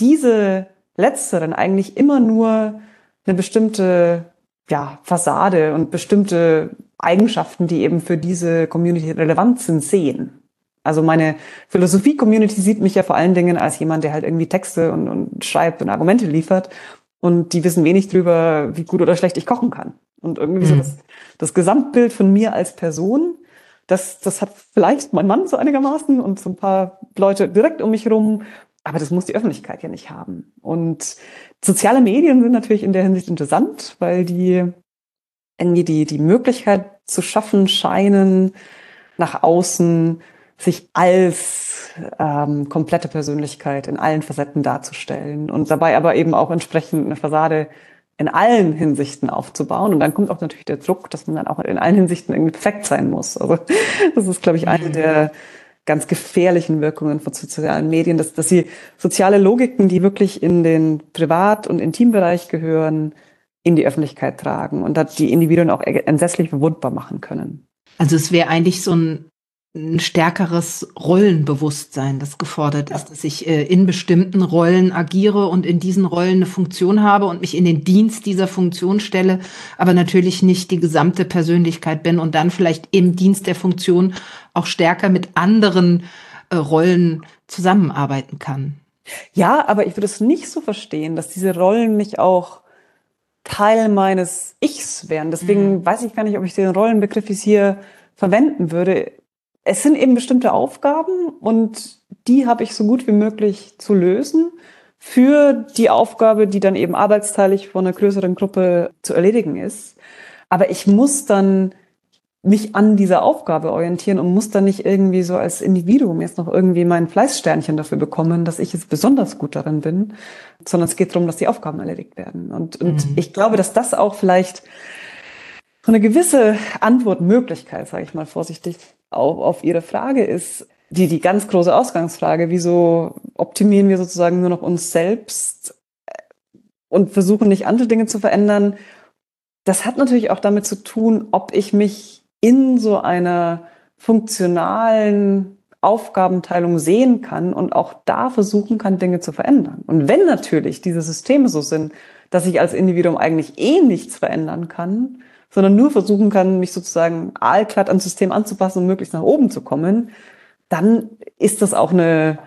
diese letzteren eigentlich immer nur eine bestimmte ja, Fassade und bestimmte Eigenschaften, die eben für diese Community relevant sind, sehen. Also meine Philosophie-Community sieht mich ja vor allen Dingen als jemand, der halt irgendwie Texte und, und schreibt und Argumente liefert. Und die wissen wenig drüber, wie gut oder schlecht ich kochen kann. Und irgendwie mhm. so das, das Gesamtbild von mir als Person, das, das hat vielleicht mein Mann so einigermaßen und so ein paar Leute direkt um mich rum. Aber das muss die Öffentlichkeit ja nicht haben. Und soziale Medien sind natürlich in der Hinsicht interessant, weil die irgendwie die, die Möglichkeit zu schaffen scheinen, nach außen sich als ähm, komplette Persönlichkeit in allen Facetten darzustellen und dabei aber eben auch entsprechend eine Fassade in allen Hinsichten aufzubauen. Und dann kommt auch natürlich der Druck, dass man dann auch in allen Hinsichten irgendwie perfekt sein muss. Also das ist, glaube ich, eine der ganz gefährlichen Wirkungen von sozialen Medien, dass, dass sie soziale Logiken, die wirklich in den Privat- und Intimbereich gehören, in die Öffentlichkeit tragen und dass die Individuen auch entsetzlich verwundbar machen können. Also es wäre eigentlich so ein ein stärkeres Rollenbewusstsein, das gefordert ist, dass ich äh, in bestimmten Rollen agiere und in diesen Rollen eine Funktion habe und mich in den Dienst dieser Funktion stelle, aber natürlich nicht die gesamte Persönlichkeit bin und dann vielleicht im Dienst der Funktion auch stärker mit anderen äh, Rollen zusammenarbeiten kann. Ja, aber ich würde es nicht so verstehen, dass diese Rollen nicht auch Teil meines Ichs wären. Deswegen mhm. weiß ich gar nicht, ob ich den Rollenbegriff hier verwenden würde es sind eben bestimmte Aufgaben und die habe ich so gut wie möglich zu lösen für die Aufgabe, die dann eben arbeitsteilig von einer größeren Gruppe zu erledigen ist. Aber ich muss dann mich an dieser Aufgabe orientieren und muss dann nicht irgendwie so als Individuum jetzt noch irgendwie mein Fleißsternchen dafür bekommen, dass ich jetzt besonders gut darin bin, sondern es geht darum, dass die Aufgaben erledigt werden. Und, und mhm. ich glaube, dass das auch vielleicht so eine gewisse Antwortmöglichkeit, sage ich mal vorsichtig, auf, auf Ihre Frage ist, die, die ganz große Ausgangsfrage, wieso optimieren wir sozusagen nur noch uns selbst äh, und versuchen nicht andere Dinge zu verändern. Das hat natürlich auch damit zu tun, ob ich mich in so einer funktionalen Aufgabenteilung sehen kann und auch da versuchen kann, Dinge zu verändern. Und wenn natürlich diese Systeme so sind, dass ich als Individuum eigentlich eh nichts verändern kann, sondern nur versuchen kann, mich sozusagen aalglatt ans System anzupassen und möglichst nach oben zu kommen, dann ist das auch eine,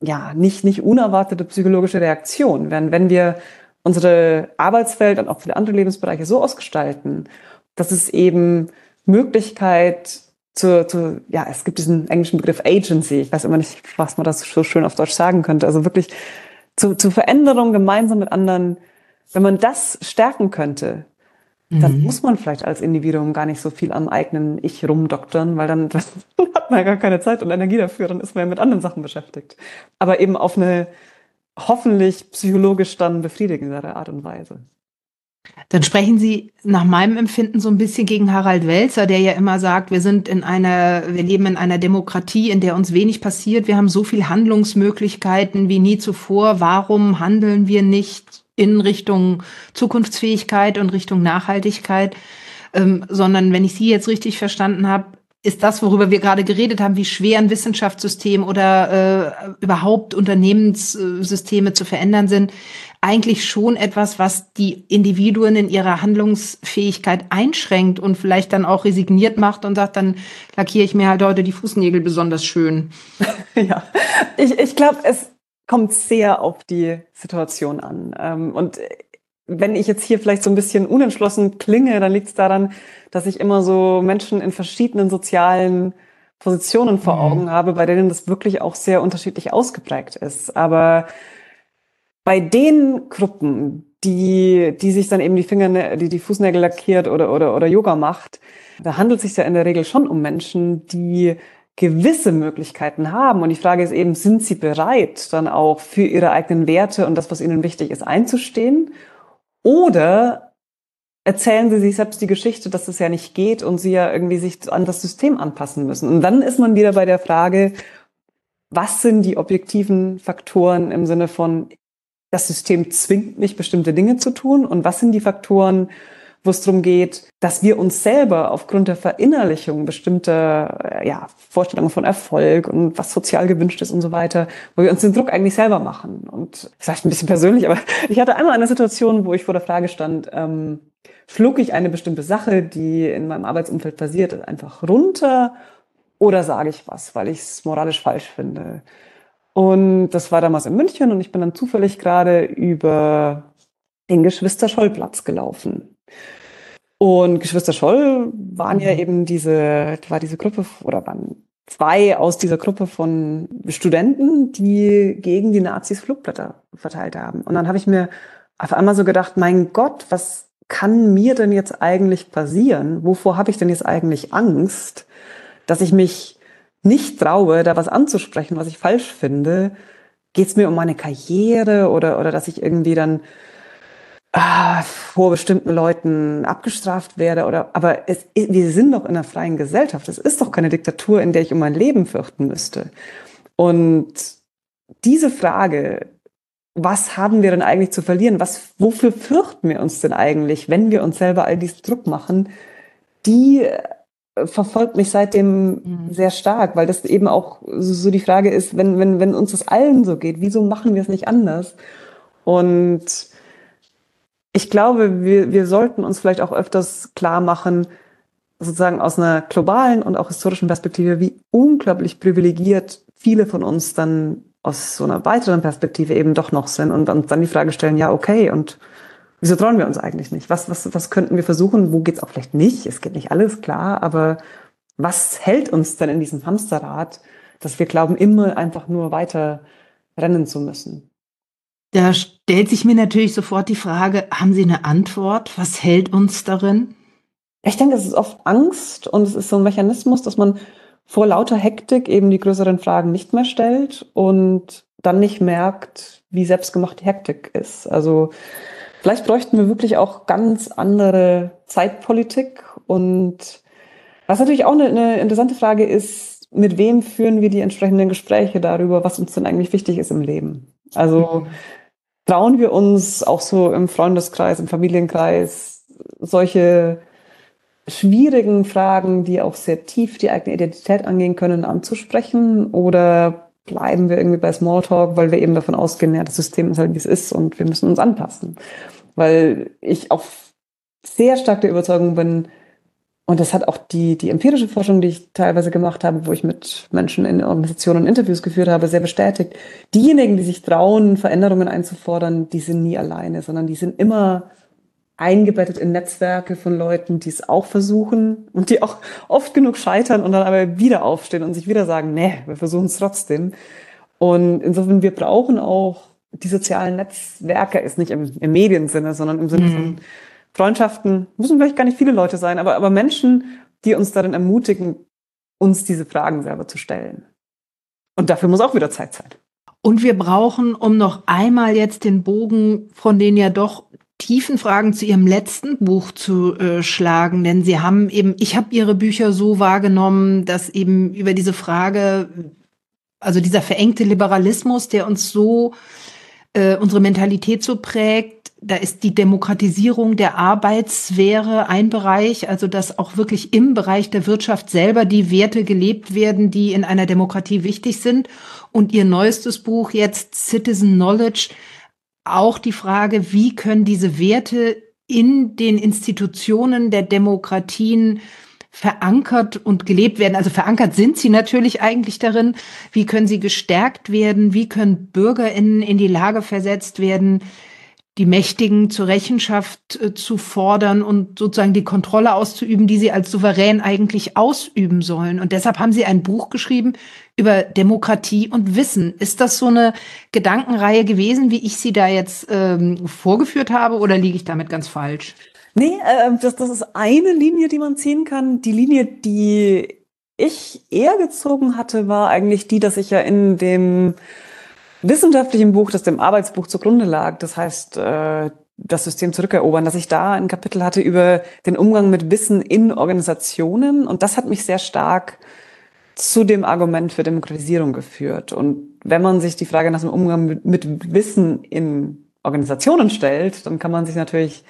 ja, nicht, nicht unerwartete psychologische Reaktion. Wenn, wenn wir unsere Arbeitswelt und auch viele andere Lebensbereiche so ausgestalten, dass es eben Möglichkeit zur, zur, ja, es gibt diesen englischen Begriff Agency. Ich weiß immer nicht, was man das so schön auf Deutsch sagen könnte. Also wirklich zu, zu Veränderung gemeinsam mit anderen. Wenn man das stärken könnte, dann mhm. muss man vielleicht als Individuum gar nicht so viel am eigenen Ich rumdoktern, weil dann, hat man ja gar keine Zeit und Energie dafür, dann ist man ja mit anderen Sachen beschäftigt. Aber eben auf eine hoffentlich psychologisch dann befriedigendere Art und Weise. Dann sprechen Sie nach meinem Empfinden so ein bisschen gegen Harald Welzer, der ja immer sagt, wir sind in einer, wir leben in einer Demokratie, in der uns wenig passiert. Wir haben so viel Handlungsmöglichkeiten wie nie zuvor. Warum handeln wir nicht? In Richtung Zukunftsfähigkeit und Richtung Nachhaltigkeit, ähm, sondern wenn ich Sie jetzt richtig verstanden habe, ist das, worüber wir gerade geredet haben, wie schwer ein Wissenschaftssystem oder äh, überhaupt Unternehmenssysteme zu verändern sind, eigentlich schon etwas, was die Individuen in ihrer Handlungsfähigkeit einschränkt und vielleicht dann auch resigniert macht und sagt, dann lackiere ich mir halt heute die Fußnägel besonders schön. ja, ich, ich glaube, es kommt sehr auf die Situation an. Ähm, und wenn ich jetzt hier vielleicht so ein bisschen unentschlossen klinge, dann liegt es daran, dass ich immer so Menschen in verschiedenen sozialen Positionen vor mhm. Augen habe, bei denen das wirklich auch sehr unterschiedlich ausgeprägt ist. Aber bei den Gruppen, die, die sich dann eben die Finger, die, die Fußnägel lackiert oder, oder, oder Yoga macht, da handelt es sich ja in der Regel schon um Menschen, die gewisse Möglichkeiten haben. Und die Frage ist eben, sind sie bereit, dann auch für ihre eigenen Werte und das, was ihnen wichtig ist, einzustehen? Oder erzählen sie sich selbst die Geschichte, dass es ja nicht geht und sie ja irgendwie sich an das System anpassen müssen? Und dann ist man wieder bei der Frage, was sind die objektiven Faktoren im Sinne von, das System zwingt mich, bestimmte Dinge zu tun? Und was sind die Faktoren, wo es darum geht, dass wir uns selber aufgrund der Verinnerlichung bestimmter äh, ja, Vorstellungen von Erfolg und was sozial gewünscht ist und so weiter, wo wir uns den Druck eigentlich selber machen. Und vielleicht ein bisschen persönlich, aber ich hatte einmal eine Situation, wo ich vor der Frage stand, ähm, schluck ich eine bestimmte Sache, die in meinem Arbeitsumfeld passiert, einfach runter oder sage ich was, weil ich es moralisch falsch finde. Und das war damals in München und ich bin dann zufällig gerade über den Geschwister Scholl-Platz gelaufen. Und Geschwister Scholl waren ja mhm. eben diese, war diese Gruppe oder waren zwei aus dieser Gruppe von Studenten, die gegen die Nazis Flugblätter verteilt haben. Und dann habe ich mir auf einmal so gedacht, mein Gott, was kann mir denn jetzt eigentlich passieren? Wovor habe ich denn jetzt eigentlich Angst, dass ich mich nicht traue, da was anzusprechen, was ich falsch finde? Geht es mir um meine Karriere oder, oder dass ich irgendwie dann ah, vor bestimmten Leuten abgestraft werde oder, aber es, wir sind doch in einer freien Gesellschaft. Es ist doch keine Diktatur, in der ich um mein Leben fürchten müsste. Und diese Frage, was haben wir denn eigentlich zu verlieren? Was, wofür fürchten wir uns denn eigentlich, wenn wir uns selber all diesen Druck machen? Die äh, verfolgt mich seitdem mhm. sehr stark, weil das eben auch so die Frage ist, wenn, wenn, wenn uns das allen so geht, wieso machen wir es nicht anders? Und ich glaube, wir, wir sollten uns vielleicht auch öfters klar machen, sozusagen aus einer globalen und auch historischen Perspektive, wie unglaublich privilegiert viele von uns dann aus so einer weiteren Perspektive eben doch noch sind und uns dann die Frage stellen, ja, okay, und wieso trauen wir uns eigentlich nicht? Was, was, was könnten wir versuchen? Wo geht's auch vielleicht nicht? Es geht nicht alles klar, aber was hält uns denn in diesem Hamsterrad, dass wir glauben, immer einfach nur weiter rennen zu müssen? Da stellt sich mir natürlich sofort die Frage, haben Sie eine Antwort? Was hält uns darin? Ich denke, es ist oft Angst und es ist so ein Mechanismus, dass man vor lauter Hektik eben die größeren Fragen nicht mehr stellt und dann nicht merkt, wie selbstgemachte Hektik ist. Also vielleicht bräuchten wir wirklich auch ganz andere Zeitpolitik und was natürlich auch eine, eine interessante Frage ist, mit wem führen wir die entsprechenden Gespräche darüber, was uns denn eigentlich wichtig ist im Leben? Also mhm trauen wir uns auch so im Freundeskreis, im Familienkreis solche schwierigen Fragen, die auch sehr tief die eigene Identität angehen können, anzusprechen? Oder bleiben wir irgendwie bei Smalltalk, weil wir eben davon ausgehen, ja, das System ist halt wie es ist und wir müssen uns anpassen? Weil ich auch sehr stark der Überzeugung bin, und das hat auch die, die empirische Forschung, die ich teilweise gemacht habe, wo ich mit Menschen in Organisationen Interviews geführt habe, sehr bestätigt. Diejenigen, die sich trauen, Veränderungen einzufordern, die sind nie alleine, sondern die sind immer eingebettet in Netzwerke von Leuten, die es auch versuchen und die auch oft genug scheitern und dann aber wieder aufstehen und sich wieder sagen, nee, wir versuchen es trotzdem. Und insofern, wir brauchen auch die sozialen Netzwerke, ist nicht im, im Mediensinne, sondern im Sinne mhm. von Freundschaften, müssen vielleicht gar nicht viele Leute sein, aber, aber Menschen, die uns darin ermutigen, uns diese Fragen selber zu stellen. Und dafür muss auch wieder Zeit sein. Und wir brauchen, um noch einmal jetzt den Bogen von den ja doch tiefen Fragen zu Ihrem letzten Buch zu äh, schlagen, denn Sie haben eben, ich habe Ihre Bücher so wahrgenommen, dass eben über diese Frage, also dieser verengte Liberalismus, der uns so äh, unsere Mentalität so prägt, da ist die Demokratisierung der Arbeitssphäre ein Bereich, also dass auch wirklich im Bereich der Wirtschaft selber die Werte gelebt werden, die in einer Demokratie wichtig sind. Und ihr neuestes Buch jetzt Citizen Knowledge, auch die Frage, wie können diese Werte in den Institutionen der Demokratien verankert und gelebt werden. Also verankert sind sie natürlich eigentlich darin. Wie können sie gestärkt werden? Wie können BürgerInnen in die Lage versetzt werden, die Mächtigen zur Rechenschaft äh, zu fordern und sozusagen die Kontrolle auszuüben, die sie als souverän eigentlich ausüben sollen. Und deshalb haben sie ein Buch geschrieben über Demokratie und Wissen. Ist das so eine Gedankenreihe gewesen, wie ich sie da jetzt ähm, vorgeführt habe, oder liege ich damit ganz falsch? Nee, äh, das, das ist eine Linie, die man ziehen kann. Die Linie, die ich eher gezogen hatte, war eigentlich die, dass ich ja in dem wissenschaftlichen Buch, das dem Arbeitsbuch zugrunde lag, das heißt äh, das System zurückerobern, dass ich da ein Kapitel hatte über den Umgang mit Wissen in Organisationen und das hat mich sehr stark zu dem Argument für Demokratisierung geführt. Und wenn man sich die Frage nach dem Umgang mit, mit Wissen in Organisationen stellt, dann kann man sich natürlich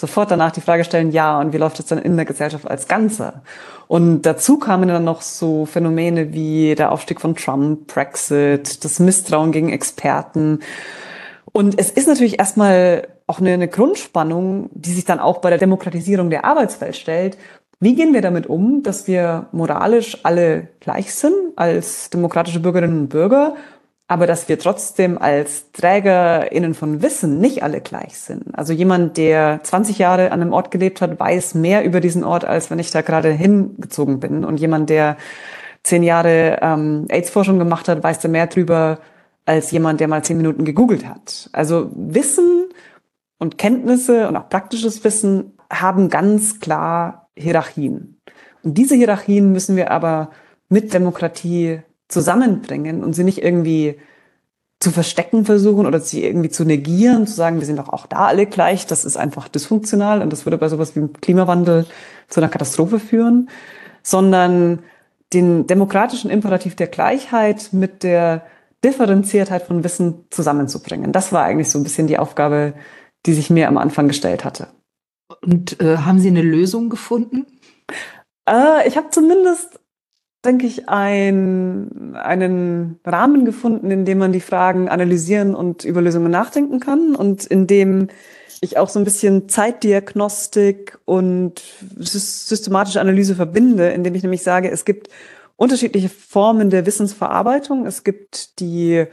sofort danach die Frage stellen, ja, und wie läuft es dann in der Gesellschaft als Ganze? Und dazu kamen dann noch so Phänomene wie der Aufstieg von Trump, Brexit, das Misstrauen gegen Experten. Und es ist natürlich erstmal auch eine, eine Grundspannung, die sich dann auch bei der Demokratisierung der Arbeitswelt stellt. Wie gehen wir damit um, dass wir moralisch alle gleich sind als demokratische Bürgerinnen und Bürger aber dass wir trotzdem als TrägerInnen von Wissen nicht alle gleich sind. Also jemand, der 20 Jahre an einem Ort gelebt hat, weiß mehr über diesen Ort, als wenn ich da gerade hingezogen bin. Und jemand, der zehn Jahre ähm, AIDS-Forschung gemacht hat, weiß da mehr drüber als jemand, der mal zehn Minuten gegoogelt hat. Also Wissen und Kenntnisse und auch praktisches Wissen haben ganz klar Hierarchien. Und diese Hierarchien müssen wir aber mit Demokratie zusammenbringen und sie nicht irgendwie zu verstecken versuchen oder sie irgendwie zu negieren, zu sagen, wir sind doch auch da alle gleich, das ist einfach dysfunktional und das würde bei sowas wie Klimawandel zu einer Katastrophe führen, sondern den demokratischen Imperativ der Gleichheit mit der Differenziertheit von Wissen zusammenzubringen. Das war eigentlich so ein bisschen die Aufgabe, die sich mir am Anfang gestellt hatte. Und äh, haben Sie eine Lösung gefunden? Äh, ich habe zumindest denke ich, ein, einen Rahmen gefunden, in dem man die Fragen analysieren und über Lösungen nachdenken kann und in dem ich auch so ein bisschen Zeitdiagnostik und systematische Analyse verbinde, indem ich nämlich sage, es gibt unterschiedliche Formen der Wissensverarbeitung. Es gibt die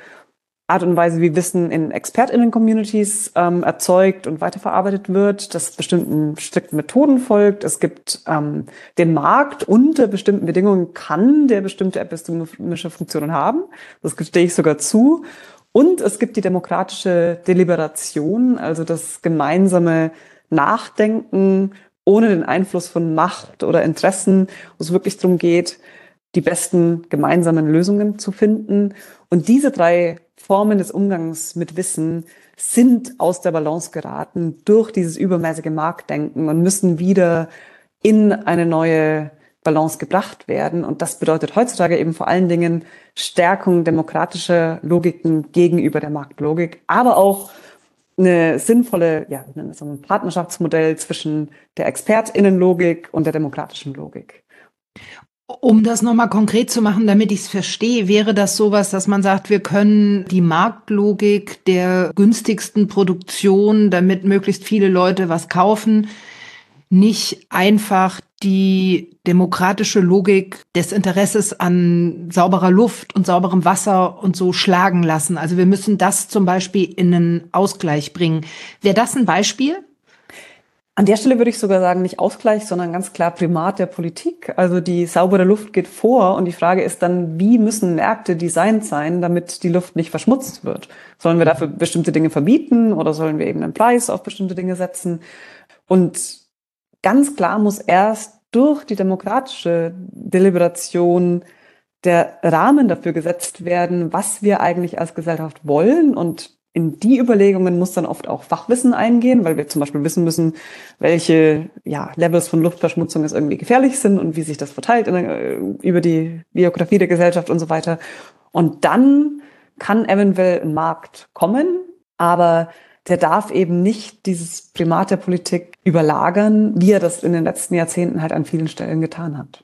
Art und Weise, wie Wissen in ExpertInnen-Communities ähm, erzeugt und weiterverarbeitet wird, das bestimmten strikten Methoden folgt. Es gibt ähm, den Markt unter bestimmten Bedingungen kann der bestimmte epistemische Funktionen haben. Das gestehe ich sogar zu. Und es gibt die demokratische Deliberation, also das gemeinsame Nachdenken ohne den Einfluss von Macht oder Interessen, wo es wirklich darum geht, die besten gemeinsamen Lösungen zu finden. Und diese drei Formen des Umgangs mit Wissen sind aus der Balance geraten durch dieses übermäßige Marktdenken und müssen wieder in eine neue Balance gebracht werden. Und das bedeutet heutzutage eben vor allen Dingen Stärkung demokratischer Logiken gegenüber der Marktlogik, aber auch eine sinnvolle, ja, so ein Partnerschaftsmodell zwischen der ExpertInnenlogik und der demokratischen Logik. Um das nochmal konkret zu machen, damit ich es verstehe, wäre das sowas, dass man sagt, wir können die Marktlogik der günstigsten Produktion, damit möglichst viele Leute was kaufen, nicht einfach die demokratische Logik des Interesses an sauberer Luft und sauberem Wasser und so schlagen lassen. Also wir müssen das zum Beispiel in einen Ausgleich bringen. Wäre das ein Beispiel? An der Stelle würde ich sogar sagen, nicht Ausgleich, sondern ganz klar Primat der Politik. Also die saubere Luft geht vor und die Frage ist dann, wie müssen Märkte designt sein, damit die Luft nicht verschmutzt wird? Sollen wir dafür bestimmte Dinge verbieten oder sollen wir eben einen Preis auf bestimmte Dinge setzen? Und ganz klar muss erst durch die demokratische Deliberation der Rahmen dafür gesetzt werden, was wir eigentlich als Gesellschaft wollen und in die Überlegungen muss dann oft auch Fachwissen eingehen, weil wir zum Beispiel wissen müssen, welche ja, Levels von Luftverschmutzung es irgendwie gefährlich sind und wie sich das verteilt der, über die Biografie der Gesellschaft und so weiter. Und dann kann eventuell ein Markt kommen, aber der darf eben nicht dieses Primat der Politik überlagern, wie er das in den letzten Jahrzehnten halt an vielen Stellen getan hat.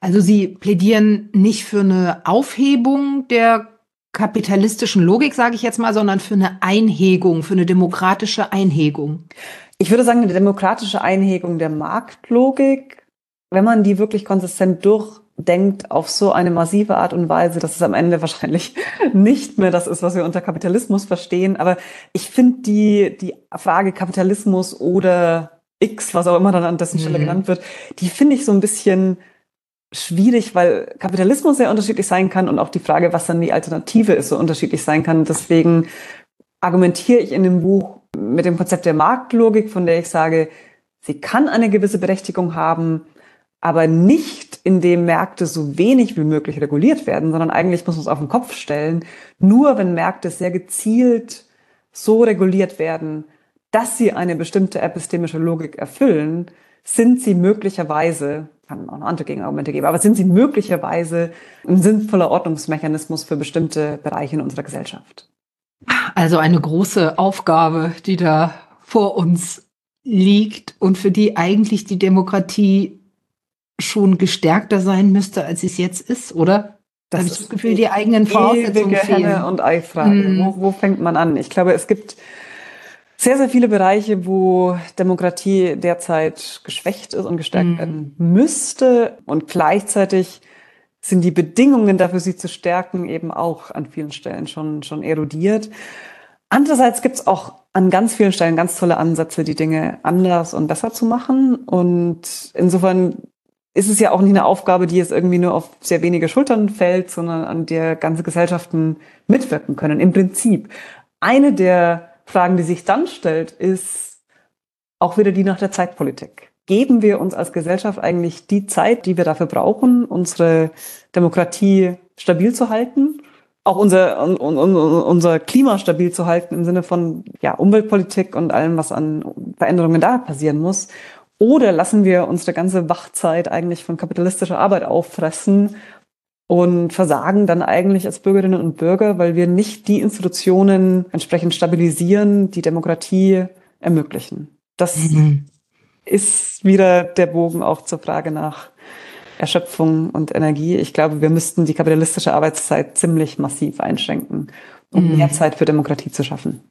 Also Sie plädieren nicht für eine Aufhebung der kapitalistischen Logik, sage ich jetzt mal, sondern für eine Einhegung, für eine demokratische Einhegung? Ich würde sagen, eine demokratische Einhegung der Marktlogik, wenn man die wirklich konsistent durchdenkt auf so eine massive Art und Weise, dass es am Ende wahrscheinlich nicht mehr das ist, was wir unter Kapitalismus verstehen. Aber ich finde die, die Frage Kapitalismus oder X, was auch immer dann an dessen Stelle mhm. genannt wird, die finde ich so ein bisschen schwierig, weil Kapitalismus sehr unterschiedlich sein kann und auch die Frage, was dann die Alternative ist, so unterschiedlich sein kann. Deswegen argumentiere ich in dem Buch mit dem Konzept der Marktlogik, von der ich sage, sie kann eine gewisse Berechtigung haben, aber nicht indem Märkte so wenig wie möglich reguliert werden, sondern eigentlich muss man es auf den Kopf stellen. Nur wenn Märkte sehr gezielt so reguliert werden, dass sie eine bestimmte epistemische Logik erfüllen, sind sie möglicherweise kann auch noch andere Gegenargumente geben, aber sind sie möglicherweise ein sinnvoller Ordnungsmechanismus für bestimmte Bereiche in unserer Gesellschaft? Also eine große Aufgabe, die da vor uns liegt und für die eigentlich die Demokratie schon gestärkter sein müsste, als es jetzt ist, oder? Das habe ich das Gefühl, die eigenen Voraussetzungen fehlen. Henne und Ei-Frage. Mm. Wo, wo fängt man an? Ich glaube, es gibt sehr, sehr viele Bereiche, wo Demokratie derzeit geschwächt ist und gestärkt mm. werden müsste. Und gleichzeitig sind die Bedingungen dafür, sie zu stärken, eben auch an vielen Stellen schon, schon erodiert. Andererseits gibt es auch an ganz vielen Stellen ganz tolle Ansätze, die Dinge anders und besser zu machen. Und insofern ist es ja auch nicht eine Aufgabe, die jetzt irgendwie nur auf sehr wenige Schultern fällt, sondern an der ganze Gesellschaften mitwirken können. Im Prinzip. Eine der Fragen, die sich dann stellt, ist auch wieder die nach der Zeitpolitik. Geben wir uns als Gesellschaft eigentlich die Zeit, die wir dafür brauchen, unsere Demokratie stabil zu halten? Auch unser, un, un, unser Klima stabil zu halten im Sinne von ja, Umweltpolitik und allem, was an Veränderungen da passieren muss? Oder lassen wir unsere ganze Wachzeit eigentlich von kapitalistischer Arbeit auffressen und versagen dann eigentlich als Bürgerinnen und Bürger, weil wir nicht die Institutionen entsprechend stabilisieren, die Demokratie ermöglichen. Das mhm. ist wieder der Bogen auch zur Frage nach Erschöpfung und Energie. Ich glaube, wir müssten die kapitalistische Arbeitszeit ziemlich massiv einschränken, um mhm. mehr Zeit für Demokratie zu schaffen.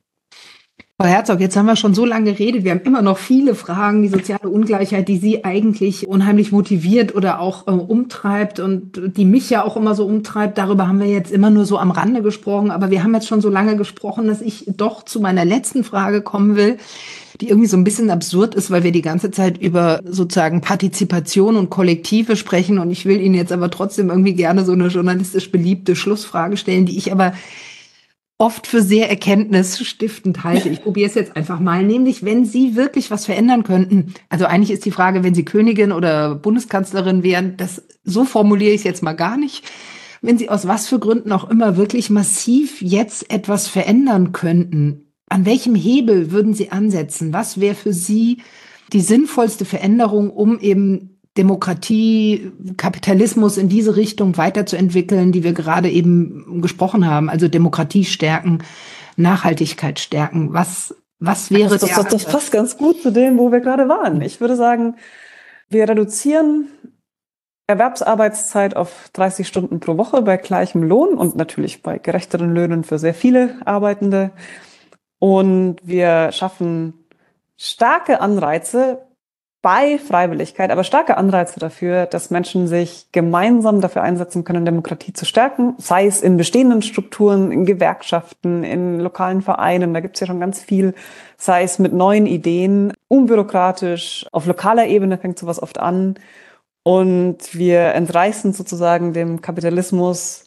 Frau Herzog, jetzt haben wir schon so lange geredet. Wir haben immer noch viele Fragen, die soziale Ungleichheit, die Sie eigentlich unheimlich motiviert oder auch äh, umtreibt und die mich ja auch immer so umtreibt. Darüber haben wir jetzt immer nur so am Rande gesprochen. Aber wir haben jetzt schon so lange gesprochen, dass ich doch zu meiner letzten Frage kommen will, die irgendwie so ein bisschen absurd ist, weil wir die ganze Zeit über sozusagen Partizipation und Kollektive sprechen. Und ich will Ihnen jetzt aber trotzdem irgendwie gerne so eine journalistisch beliebte Schlussfrage stellen, die ich aber oft für sehr erkenntnisstiftend halte. Ich probiere es jetzt einfach mal, nämlich wenn Sie wirklich was verändern könnten. Also eigentlich ist die Frage, wenn Sie Königin oder Bundeskanzlerin wären, das so formuliere ich es jetzt mal gar nicht. Wenn Sie aus was für Gründen auch immer wirklich massiv jetzt etwas verändern könnten, an welchem Hebel würden Sie ansetzen? Was wäre für Sie die sinnvollste Veränderung, um eben Demokratie, Kapitalismus in diese Richtung weiterzuentwickeln, die wir gerade eben gesprochen haben. Also Demokratie stärken, Nachhaltigkeit stärken. Was, was wäre das, das, das passt ganz gut zu dem, wo wir gerade waren. Ich würde sagen, wir reduzieren Erwerbsarbeitszeit auf 30 Stunden pro Woche bei gleichem Lohn und natürlich bei gerechteren Löhnen für sehr viele Arbeitende. Und wir schaffen starke Anreize bei Freiwilligkeit, aber starke Anreize dafür, dass Menschen sich gemeinsam dafür einsetzen können, Demokratie zu stärken, sei es in bestehenden Strukturen, in Gewerkschaften, in lokalen Vereinen, da gibt es ja schon ganz viel, sei es mit neuen Ideen, unbürokratisch, auf lokaler Ebene fängt sowas oft an. Und wir entreißen sozusagen dem Kapitalismus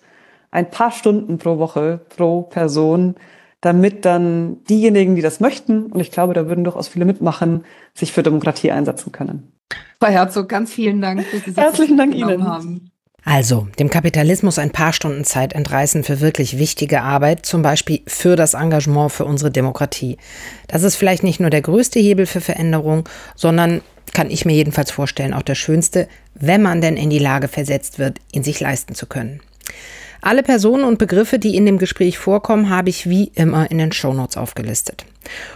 ein paar Stunden pro Woche, pro Person, damit dann diejenigen, die das möchten, und ich glaube, da würden durchaus viele mitmachen, sich für Demokratie einsetzen können. Frau Herzog, ganz vielen Dank, dass Sie sich Herzlichen Dank Ihnen. Haben. Also, dem Kapitalismus ein paar Stunden Zeit entreißen für wirklich wichtige Arbeit, zum Beispiel für das Engagement für unsere Demokratie. Das ist vielleicht nicht nur der größte Hebel für Veränderung, sondern, kann ich mir jedenfalls vorstellen, auch der schönste, wenn man denn in die Lage versetzt wird, ihn sich leisten zu können. Alle Personen und Begriffe, die in dem Gespräch vorkommen, habe ich wie immer in den Shownotes aufgelistet.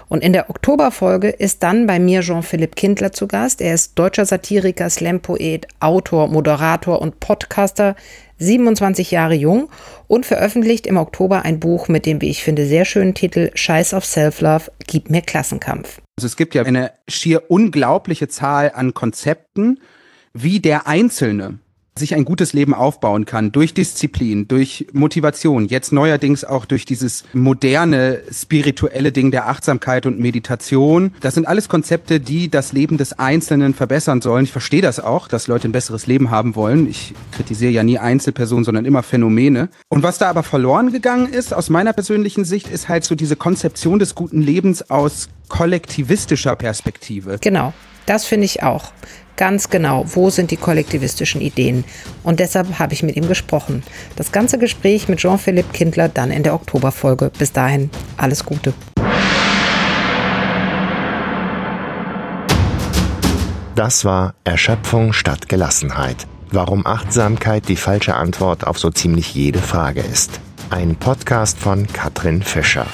Und in der Oktoberfolge ist dann bei mir Jean-Philipp Kindler zu Gast. Er ist deutscher Satiriker, Slam-Poet, Autor, Moderator und Podcaster, 27 Jahre jung und veröffentlicht im Oktober ein Buch mit dem, wie ich finde, sehr schönen Titel Scheiß auf Self-Love, gib mir Klassenkampf. Also es gibt ja eine schier unglaubliche Zahl an Konzepten, wie der Einzelne sich ein gutes Leben aufbauen kann durch Disziplin, durch Motivation, jetzt neuerdings auch durch dieses moderne spirituelle Ding der Achtsamkeit und Meditation. Das sind alles Konzepte, die das Leben des Einzelnen verbessern sollen. Ich verstehe das auch, dass Leute ein besseres Leben haben wollen. Ich kritisiere ja nie Einzelpersonen, sondern immer Phänomene. Und was da aber verloren gegangen ist, aus meiner persönlichen Sicht, ist halt so diese Konzeption des guten Lebens aus kollektivistischer Perspektive. Genau. Das finde ich auch. Ganz genau, wo sind die kollektivistischen Ideen? Und deshalb habe ich mit ihm gesprochen. Das ganze Gespräch mit Jean-Philippe Kindler dann in der Oktoberfolge. Bis dahin, alles Gute. Das war Erschöpfung statt Gelassenheit. Warum Achtsamkeit die falsche Antwort auf so ziemlich jede Frage ist. Ein Podcast von Katrin Fischer.